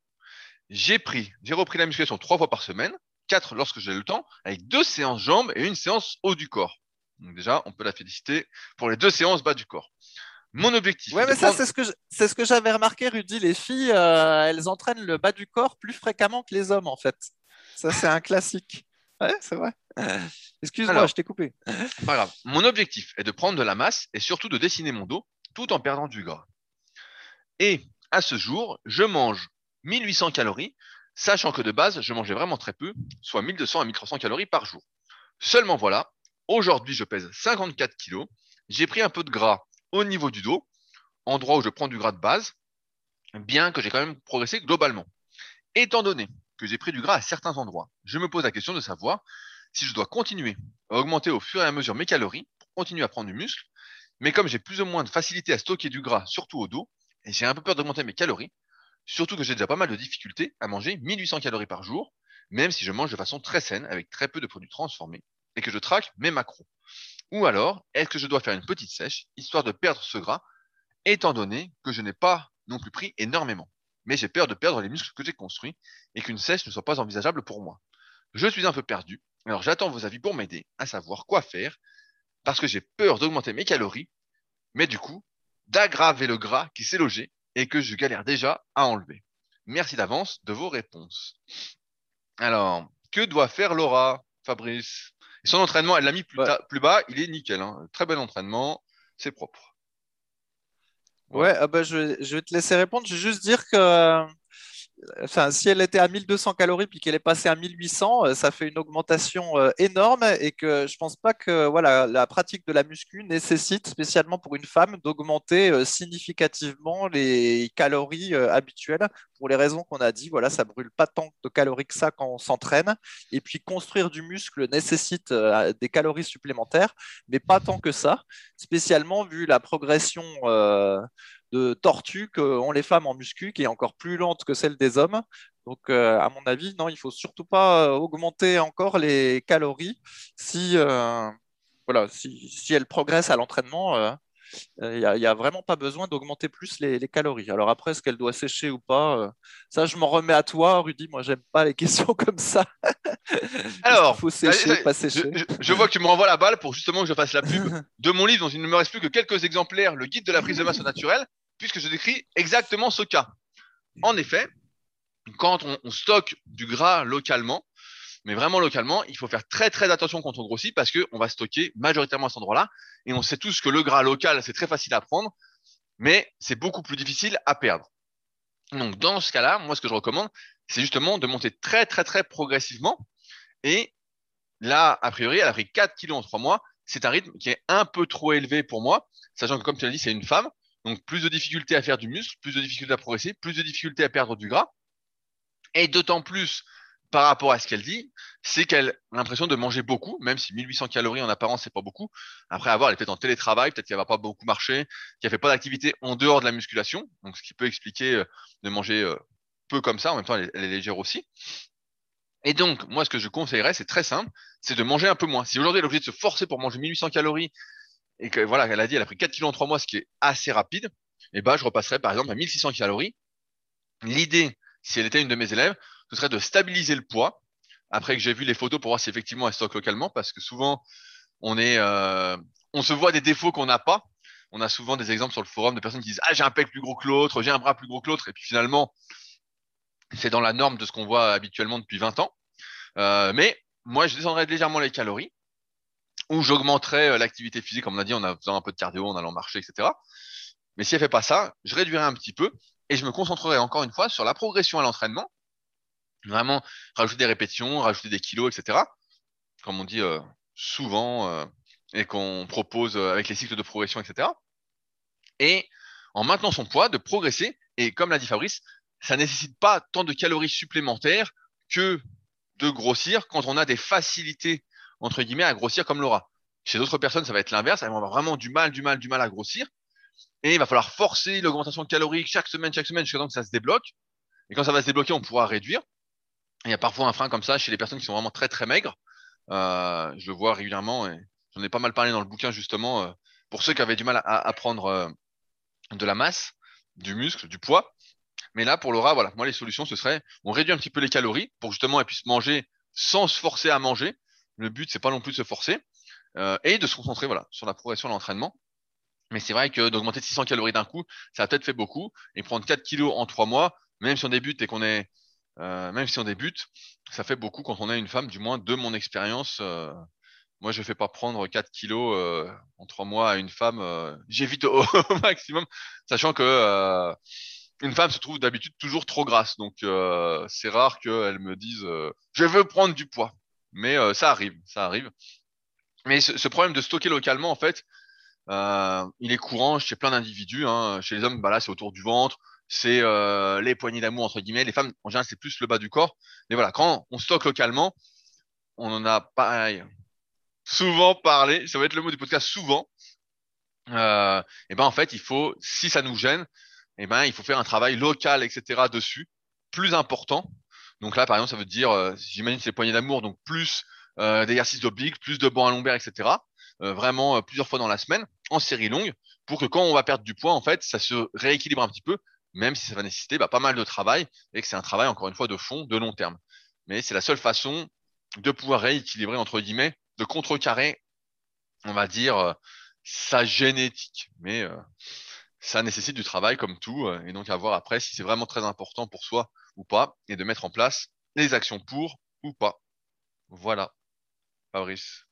J'ai pris, j'ai repris la musculation trois fois par semaine, quatre lorsque j'ai le temps, avec deux séances jambes et une séance haut du corps. Donc déjà, on peut la féliciter pour les deux séances bas du corps. Mon objectif. Ouais, mais ça, prendre- c'est ce que je- c'est ce que j'avais remarqué, Rudy. Les filles, euh, elles entraînent le bas du corps plus fréquemment que les hommes, en fait. Ça, c'est un classique. Ouais, c'est vrai. Excuse-moi, Alors. je t'ai coupé. Pas grave. Mon objectif est de prendre de la masse et surtout de dessiner mon dos tout en perdant du gras. Et à ce jour, je mange 1800 calories, sachant que de base, je mangeais vraiment très peu, soit 1200 à 1300 calories par jour. Seulement voilà, aujourd'hui, je pèse 54 kilos. J'ai pris un peu de gras au niveau du dos, endroit où je prends du gras de base, bien que j'ai quand même progressé globalement. Étant donné que j'ai pris du gras à certains endroits, je me pose la question de savoir si je dois continuer à augmenter au fur et à mesure mes calories pour continuer à prendre du muscle. Mais comme j'ai plus ou moins de facilité à stocker du gras, surtout au dos, j'ai un peu peur d'augmenter mes calories, surtout que j'ai déjà pas mal de difficultés à manger 1800 calories par jour, même si je mange de façon très saine, avec très peu de produits transformés, et que je traque mes macros. Ou alors, est-ce que je dois faire une petite sèche, histoire de perdre ce gras, étant donné que je n'ai pas non plus pris énormément. Mais j'ai peur de perdre les muscles que j'ai construits, et qu'une sèche ne soit pas envisageable pour moi. Je suis un peu perdu, alors j'attends vos avis pour m'aider à savoir quoi faire, parce que j'ai peur d'augmenter mes calories, mais du coup, d'aggraver le gras qui s'est logé et que je galère déjà à enlever. Merci d'avance de vos réponses. Alors, que doit faire Laura, Fabrice? Et Son entraînement, elle l'a mis plus, Ouais. ta- plus bas, il est nickel. hein. Très bon entraînement, c'est propre. Ouais, ah bah, je, vais- je vais te laisser répondre. Je vais juste dire que euh, si elle était à 1200 calories puis qu'elle est passée à 1800, euh, ça fait une augmentation euh, énorme et que je pense pas que voilà, la pratique de la muscu nécessite, spécialement pour une femme, d'augmenter euh, significativement les calories habituelles pour les raisons qu'on a dit. Voilà, ça brûle pas tant de calories que ça quand on s'entraîne. Et puis construire du muscle nécessite des calories supplémentaires, mais pas tant que ça, spécialement vu la progression de tortue qu'ont les femmes en muscu, qui est encore plus lente que celle des hommes. Donc, euh, à mon avis, non, il faut surtout pas euh, augmenter encore les calories si, euh, voilà, si, si elles progressent à l'entraînement. euh, il n'y a, vraiment pas besoin d'augmenter plus les, les calories. Alors après, est-ce qu'elle doit sécher ou pas Ça, je m'en remets à toi, Rudy. Moi, j'aime pas les (laughs) questions comme ça. Alors, faut sécher, allez, pas sécher. je- je vois que tu me renvoies la balle pour justement que je fasse la pub (laughs) de mon livre dont il ne me reste plus que quelques exemplaires, le guide de la prise de masse au naturel, puisque je décris exactement ce cas. En effet, quand on, stocke du gras localement, mais vraiment localement, il faut faire très très attention quand on grossit parce qu'on va stocker majoritairement à cet endroit-là. Et on sait tous que le gras local, c'est très facile à prendre, mais c'est beaucoup plus difficile à perdre. Donc dans ce cas-là, moi ce que je recommande, c'est justement de monter très très très progressivement. Et là, a priori, elle a pris 4 kilos en 3 mois. C'est un rythme qui est un peu trop élevé pour moi, sachant que comme tu l'as dit, c'est une femme. Donc plus de difficultés à faire du muscle, plus de difficultés à progresser, plus de difficultés à perdre du gras. Et d'autant plus par rapport à ce qu'elle dit, c'est qu'elle a l'impression de manger beaucoup, même si 1800 calories en apparence, c'est pas beaucoup. Après avoir, elle est peut-être en télétravail, peut-être qu'elle va pas beaucoup marcher, qu'elle fait pas d'activité en dehors de la musculation, donc ce qui peut expliquer euh, de manger euh, peu comme ça. En même temps, elle elle est légère aussi. Et donc, moi, ce que je conseillerais, c'est très simple, c'est de manger un peu moins. Si aujourd'hui, elle est obligée de se forcer pour manger 1800 calories et que voilà, elle a dit, elle a pris 4 kilos en 3 mois, ce qui est assez rapide, et ben, je repasserais par exemple à 1600 calories. L'idée, si elle était une de mes élèves, ce serait de stabiliser le poids. Après que j'ai vu les photos pour voir si effectivement elle stocke localement, parce que souvent on est, euh, on se voit des défauts qu'on n'a pas. On a souvent des exemples sur le forum de personnes qui disent ah j'ai un pec plus gros que l'autre, j'ai un bras plus gros que l'autre, et puis finalement c'est dans la norme de ce qu'on voit habituellement depuis 20 ans. Euh, mais moi je descendrais légèrement les calories, ou j'augmenterais euh, l'activité physique, comme on a dit, en faisant un peu de cardio, en allant marcher, etc. Mais si elle fait pas ça, je réduirais un petit peu et je me concentrerai encore une fois sur la progression à l'entraînement. Vraiment rajouter des répétitions, rajouter des kilos, etc. Comme on dit euh, souvent euh, et qu'on propose avec les cycles de progression, etc. Et en maintenant son poids, de progresser. Et comme l'a dit Fabrice, ça nécessite pas tant de calories supplémentaires que de grossir quand on a des facilités entre guillemets à grossir comme Laura. Chez d'autres personnes, ça va être l'inverse. Elles vont avoir vraiment du mal, du mal, du mal à grossir. Et il va falloir forcer l'augmentation calorique chaque semaine, chaque semaine, jusqu'à temps que ça se débloque. Et quand ça va se débloquer, on pourra réduire. Il y a parfois un frein comme ça chez les personnes qui sont vraiment très très maigres. Euh, je le vois régulièrement et j'en ai pas mal parlé dans le bouquin justement euh, pour ceux qui avaient du mal à, prendre euh, de la masse, du muscle, du poids. Mais là, pour Laura, voilà, moi les solutions ce serait on réduit un petit peu les calories pour justement elle puisse manger sans se forcer à manger. Le but c'est pas non plus de se forcer euh, et de se concentrer voilà sur la progression de l'entraînement. Mais c'est vrai que d'augmenter de 600 calories d'un coup, ça a peut-être fait beaucoup. Et prendre 4 kilos en 3 mois, même si on débute et qu'on est, euh, même si on débute, ça fait beaucoup quand on est une femme, du moins de mon expérience. Euh, moi, je ne fais pas prendre 4 kilos euh, en 3 mois à une femme. J'évite (laughs) au, maximum, sachant que une femme se trouve d'habitude toujours trop grasse. Donc, c'est rare qu'elle me dise je veux prendre du poids. Mais ça arrive, ça arrive. Mais ce, ce, problème de stocker localement, en fait, euh, il est courant chez plein d'individus. Hein. Chez les hommes, bah là, c'est autour du ventre, c'est euh, les poignées d'amour entre guillemets. Les femmes, en général, c'est plus le bas du corps. Mais voilà, quand on stocke localement, on en a pareil souvent parlé. Ça va être le mot du podcast souvent. Euh, et ben en fait, il faut, si ça nous gêne, et ben il faut faire un travail local, etc. dessus, plus important. Donc là, par exemple, ça veut dire, euh, j'imagine c'est les poignées d'amour, donc plus euh, d'exercices d'oblique, plus de bancs à lombaire, etc. Euh, vraiment plusieurs fois dans la semaine en série longue pour que quand on va perdre du poids, en fait, ça se rééquilibre un petit peu, même si ça va nécessiter bah, pas mal de travail et que c'est un travail, encore une fois, de fond, de long terme. Mais c'est la seule façon de pouvoir rééquilibrer, entre guillemets, de contrecarrer, on va dire, sa génétique. Mais ça nécessite du travail comme tout, et donc à voir après si c'est vraiment très important pour soi ou pas, et de mettre en place les actions pour ou pas. Voilà, Fabrice.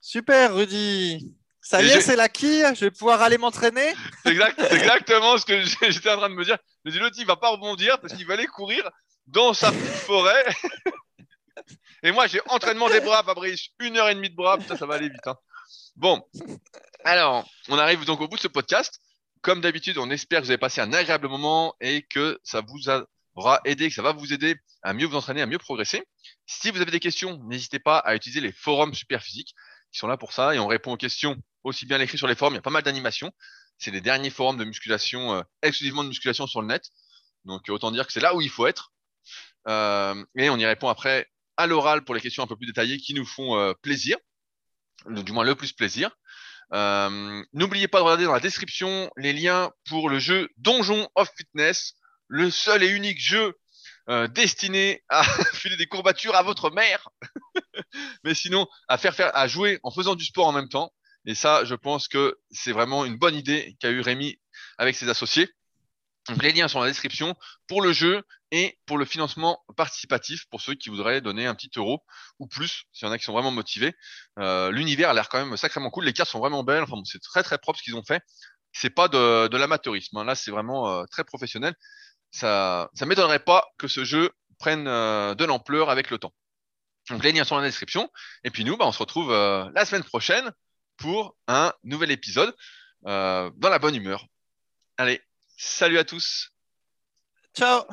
Super, Rudy. Ça y est, c'est l'acquis. Je vais pouvoir aller m'entraîner. (laughs) C'est exact, exactement ce que (laughs) j'étais en train de me dire. Je me dis, l'autre, il va pas rebondir parce qu'il va aller courir dans sa petite forêt. (laughs) Et moi, j'ai entraînement des bras, Fabrice. Une heure et demie de bras. ça va aller vite. Hein. Bon. Alors, on arrive donc au bout de ce podcast. Comme d'habitude, on espère que vous avez passé un agréable moment et que ça vous aura aidé, que ça va vous aider à mieux vous entraîner, à mieux progresser. Si vous avez des questions, n'hésitez pas à utiliser les forums super physiques qui sont là pour ça et on répond aux questions aussi bien l'écrit sur les forums. Il y a pas mal d'animations. C'est les derniers forums de musculation, euh, exclusivement de musculation sur le net. Donc autant dire que c'est là où il faut être. Euh, et on y répond après à l'oral pour les questions un peu plus détaillées qui nous font euh, plaisir, du moins le plus plaisir. N'oubliez pas de regarder dans la description les liens pour le jeu Donjon of Fitness, le seul et unique jeu destiné à (laughs) filer des courbatures à votre mère. (laughs) mais sinon à faire faire, à jouer en faisant du sport en même temps. Et ça, je pense que c'est vraiment une bonne idée qu'a eu Rémi avec ses associés. Les liens sont dans la description pour le jeu et pour le financement participatif pour ceux qui voudraient donner un petit euro ou plus, s'il y en a qui sont vraiment motivés. Euh, L'univers a l'air quand même sacrément cool. Les cartes sont vraiment belles. Enfin, bon, c'est très très propre ce qu'ils ont fait. C'est pas de, de l'amateurisme. Hein. Là, c'est vraiment euh, très professionnel. Ça, ça m'étonnerait pas que ce jeu prenne euh, de l'ampleur avec le temps. Donc les liens sont dans la description. Et puis nous, bah, on se retrouve euh, la semaine prochaine pour un nouvel épisode euh, dans la bonne humeur. Allez, salut à tous. Ciao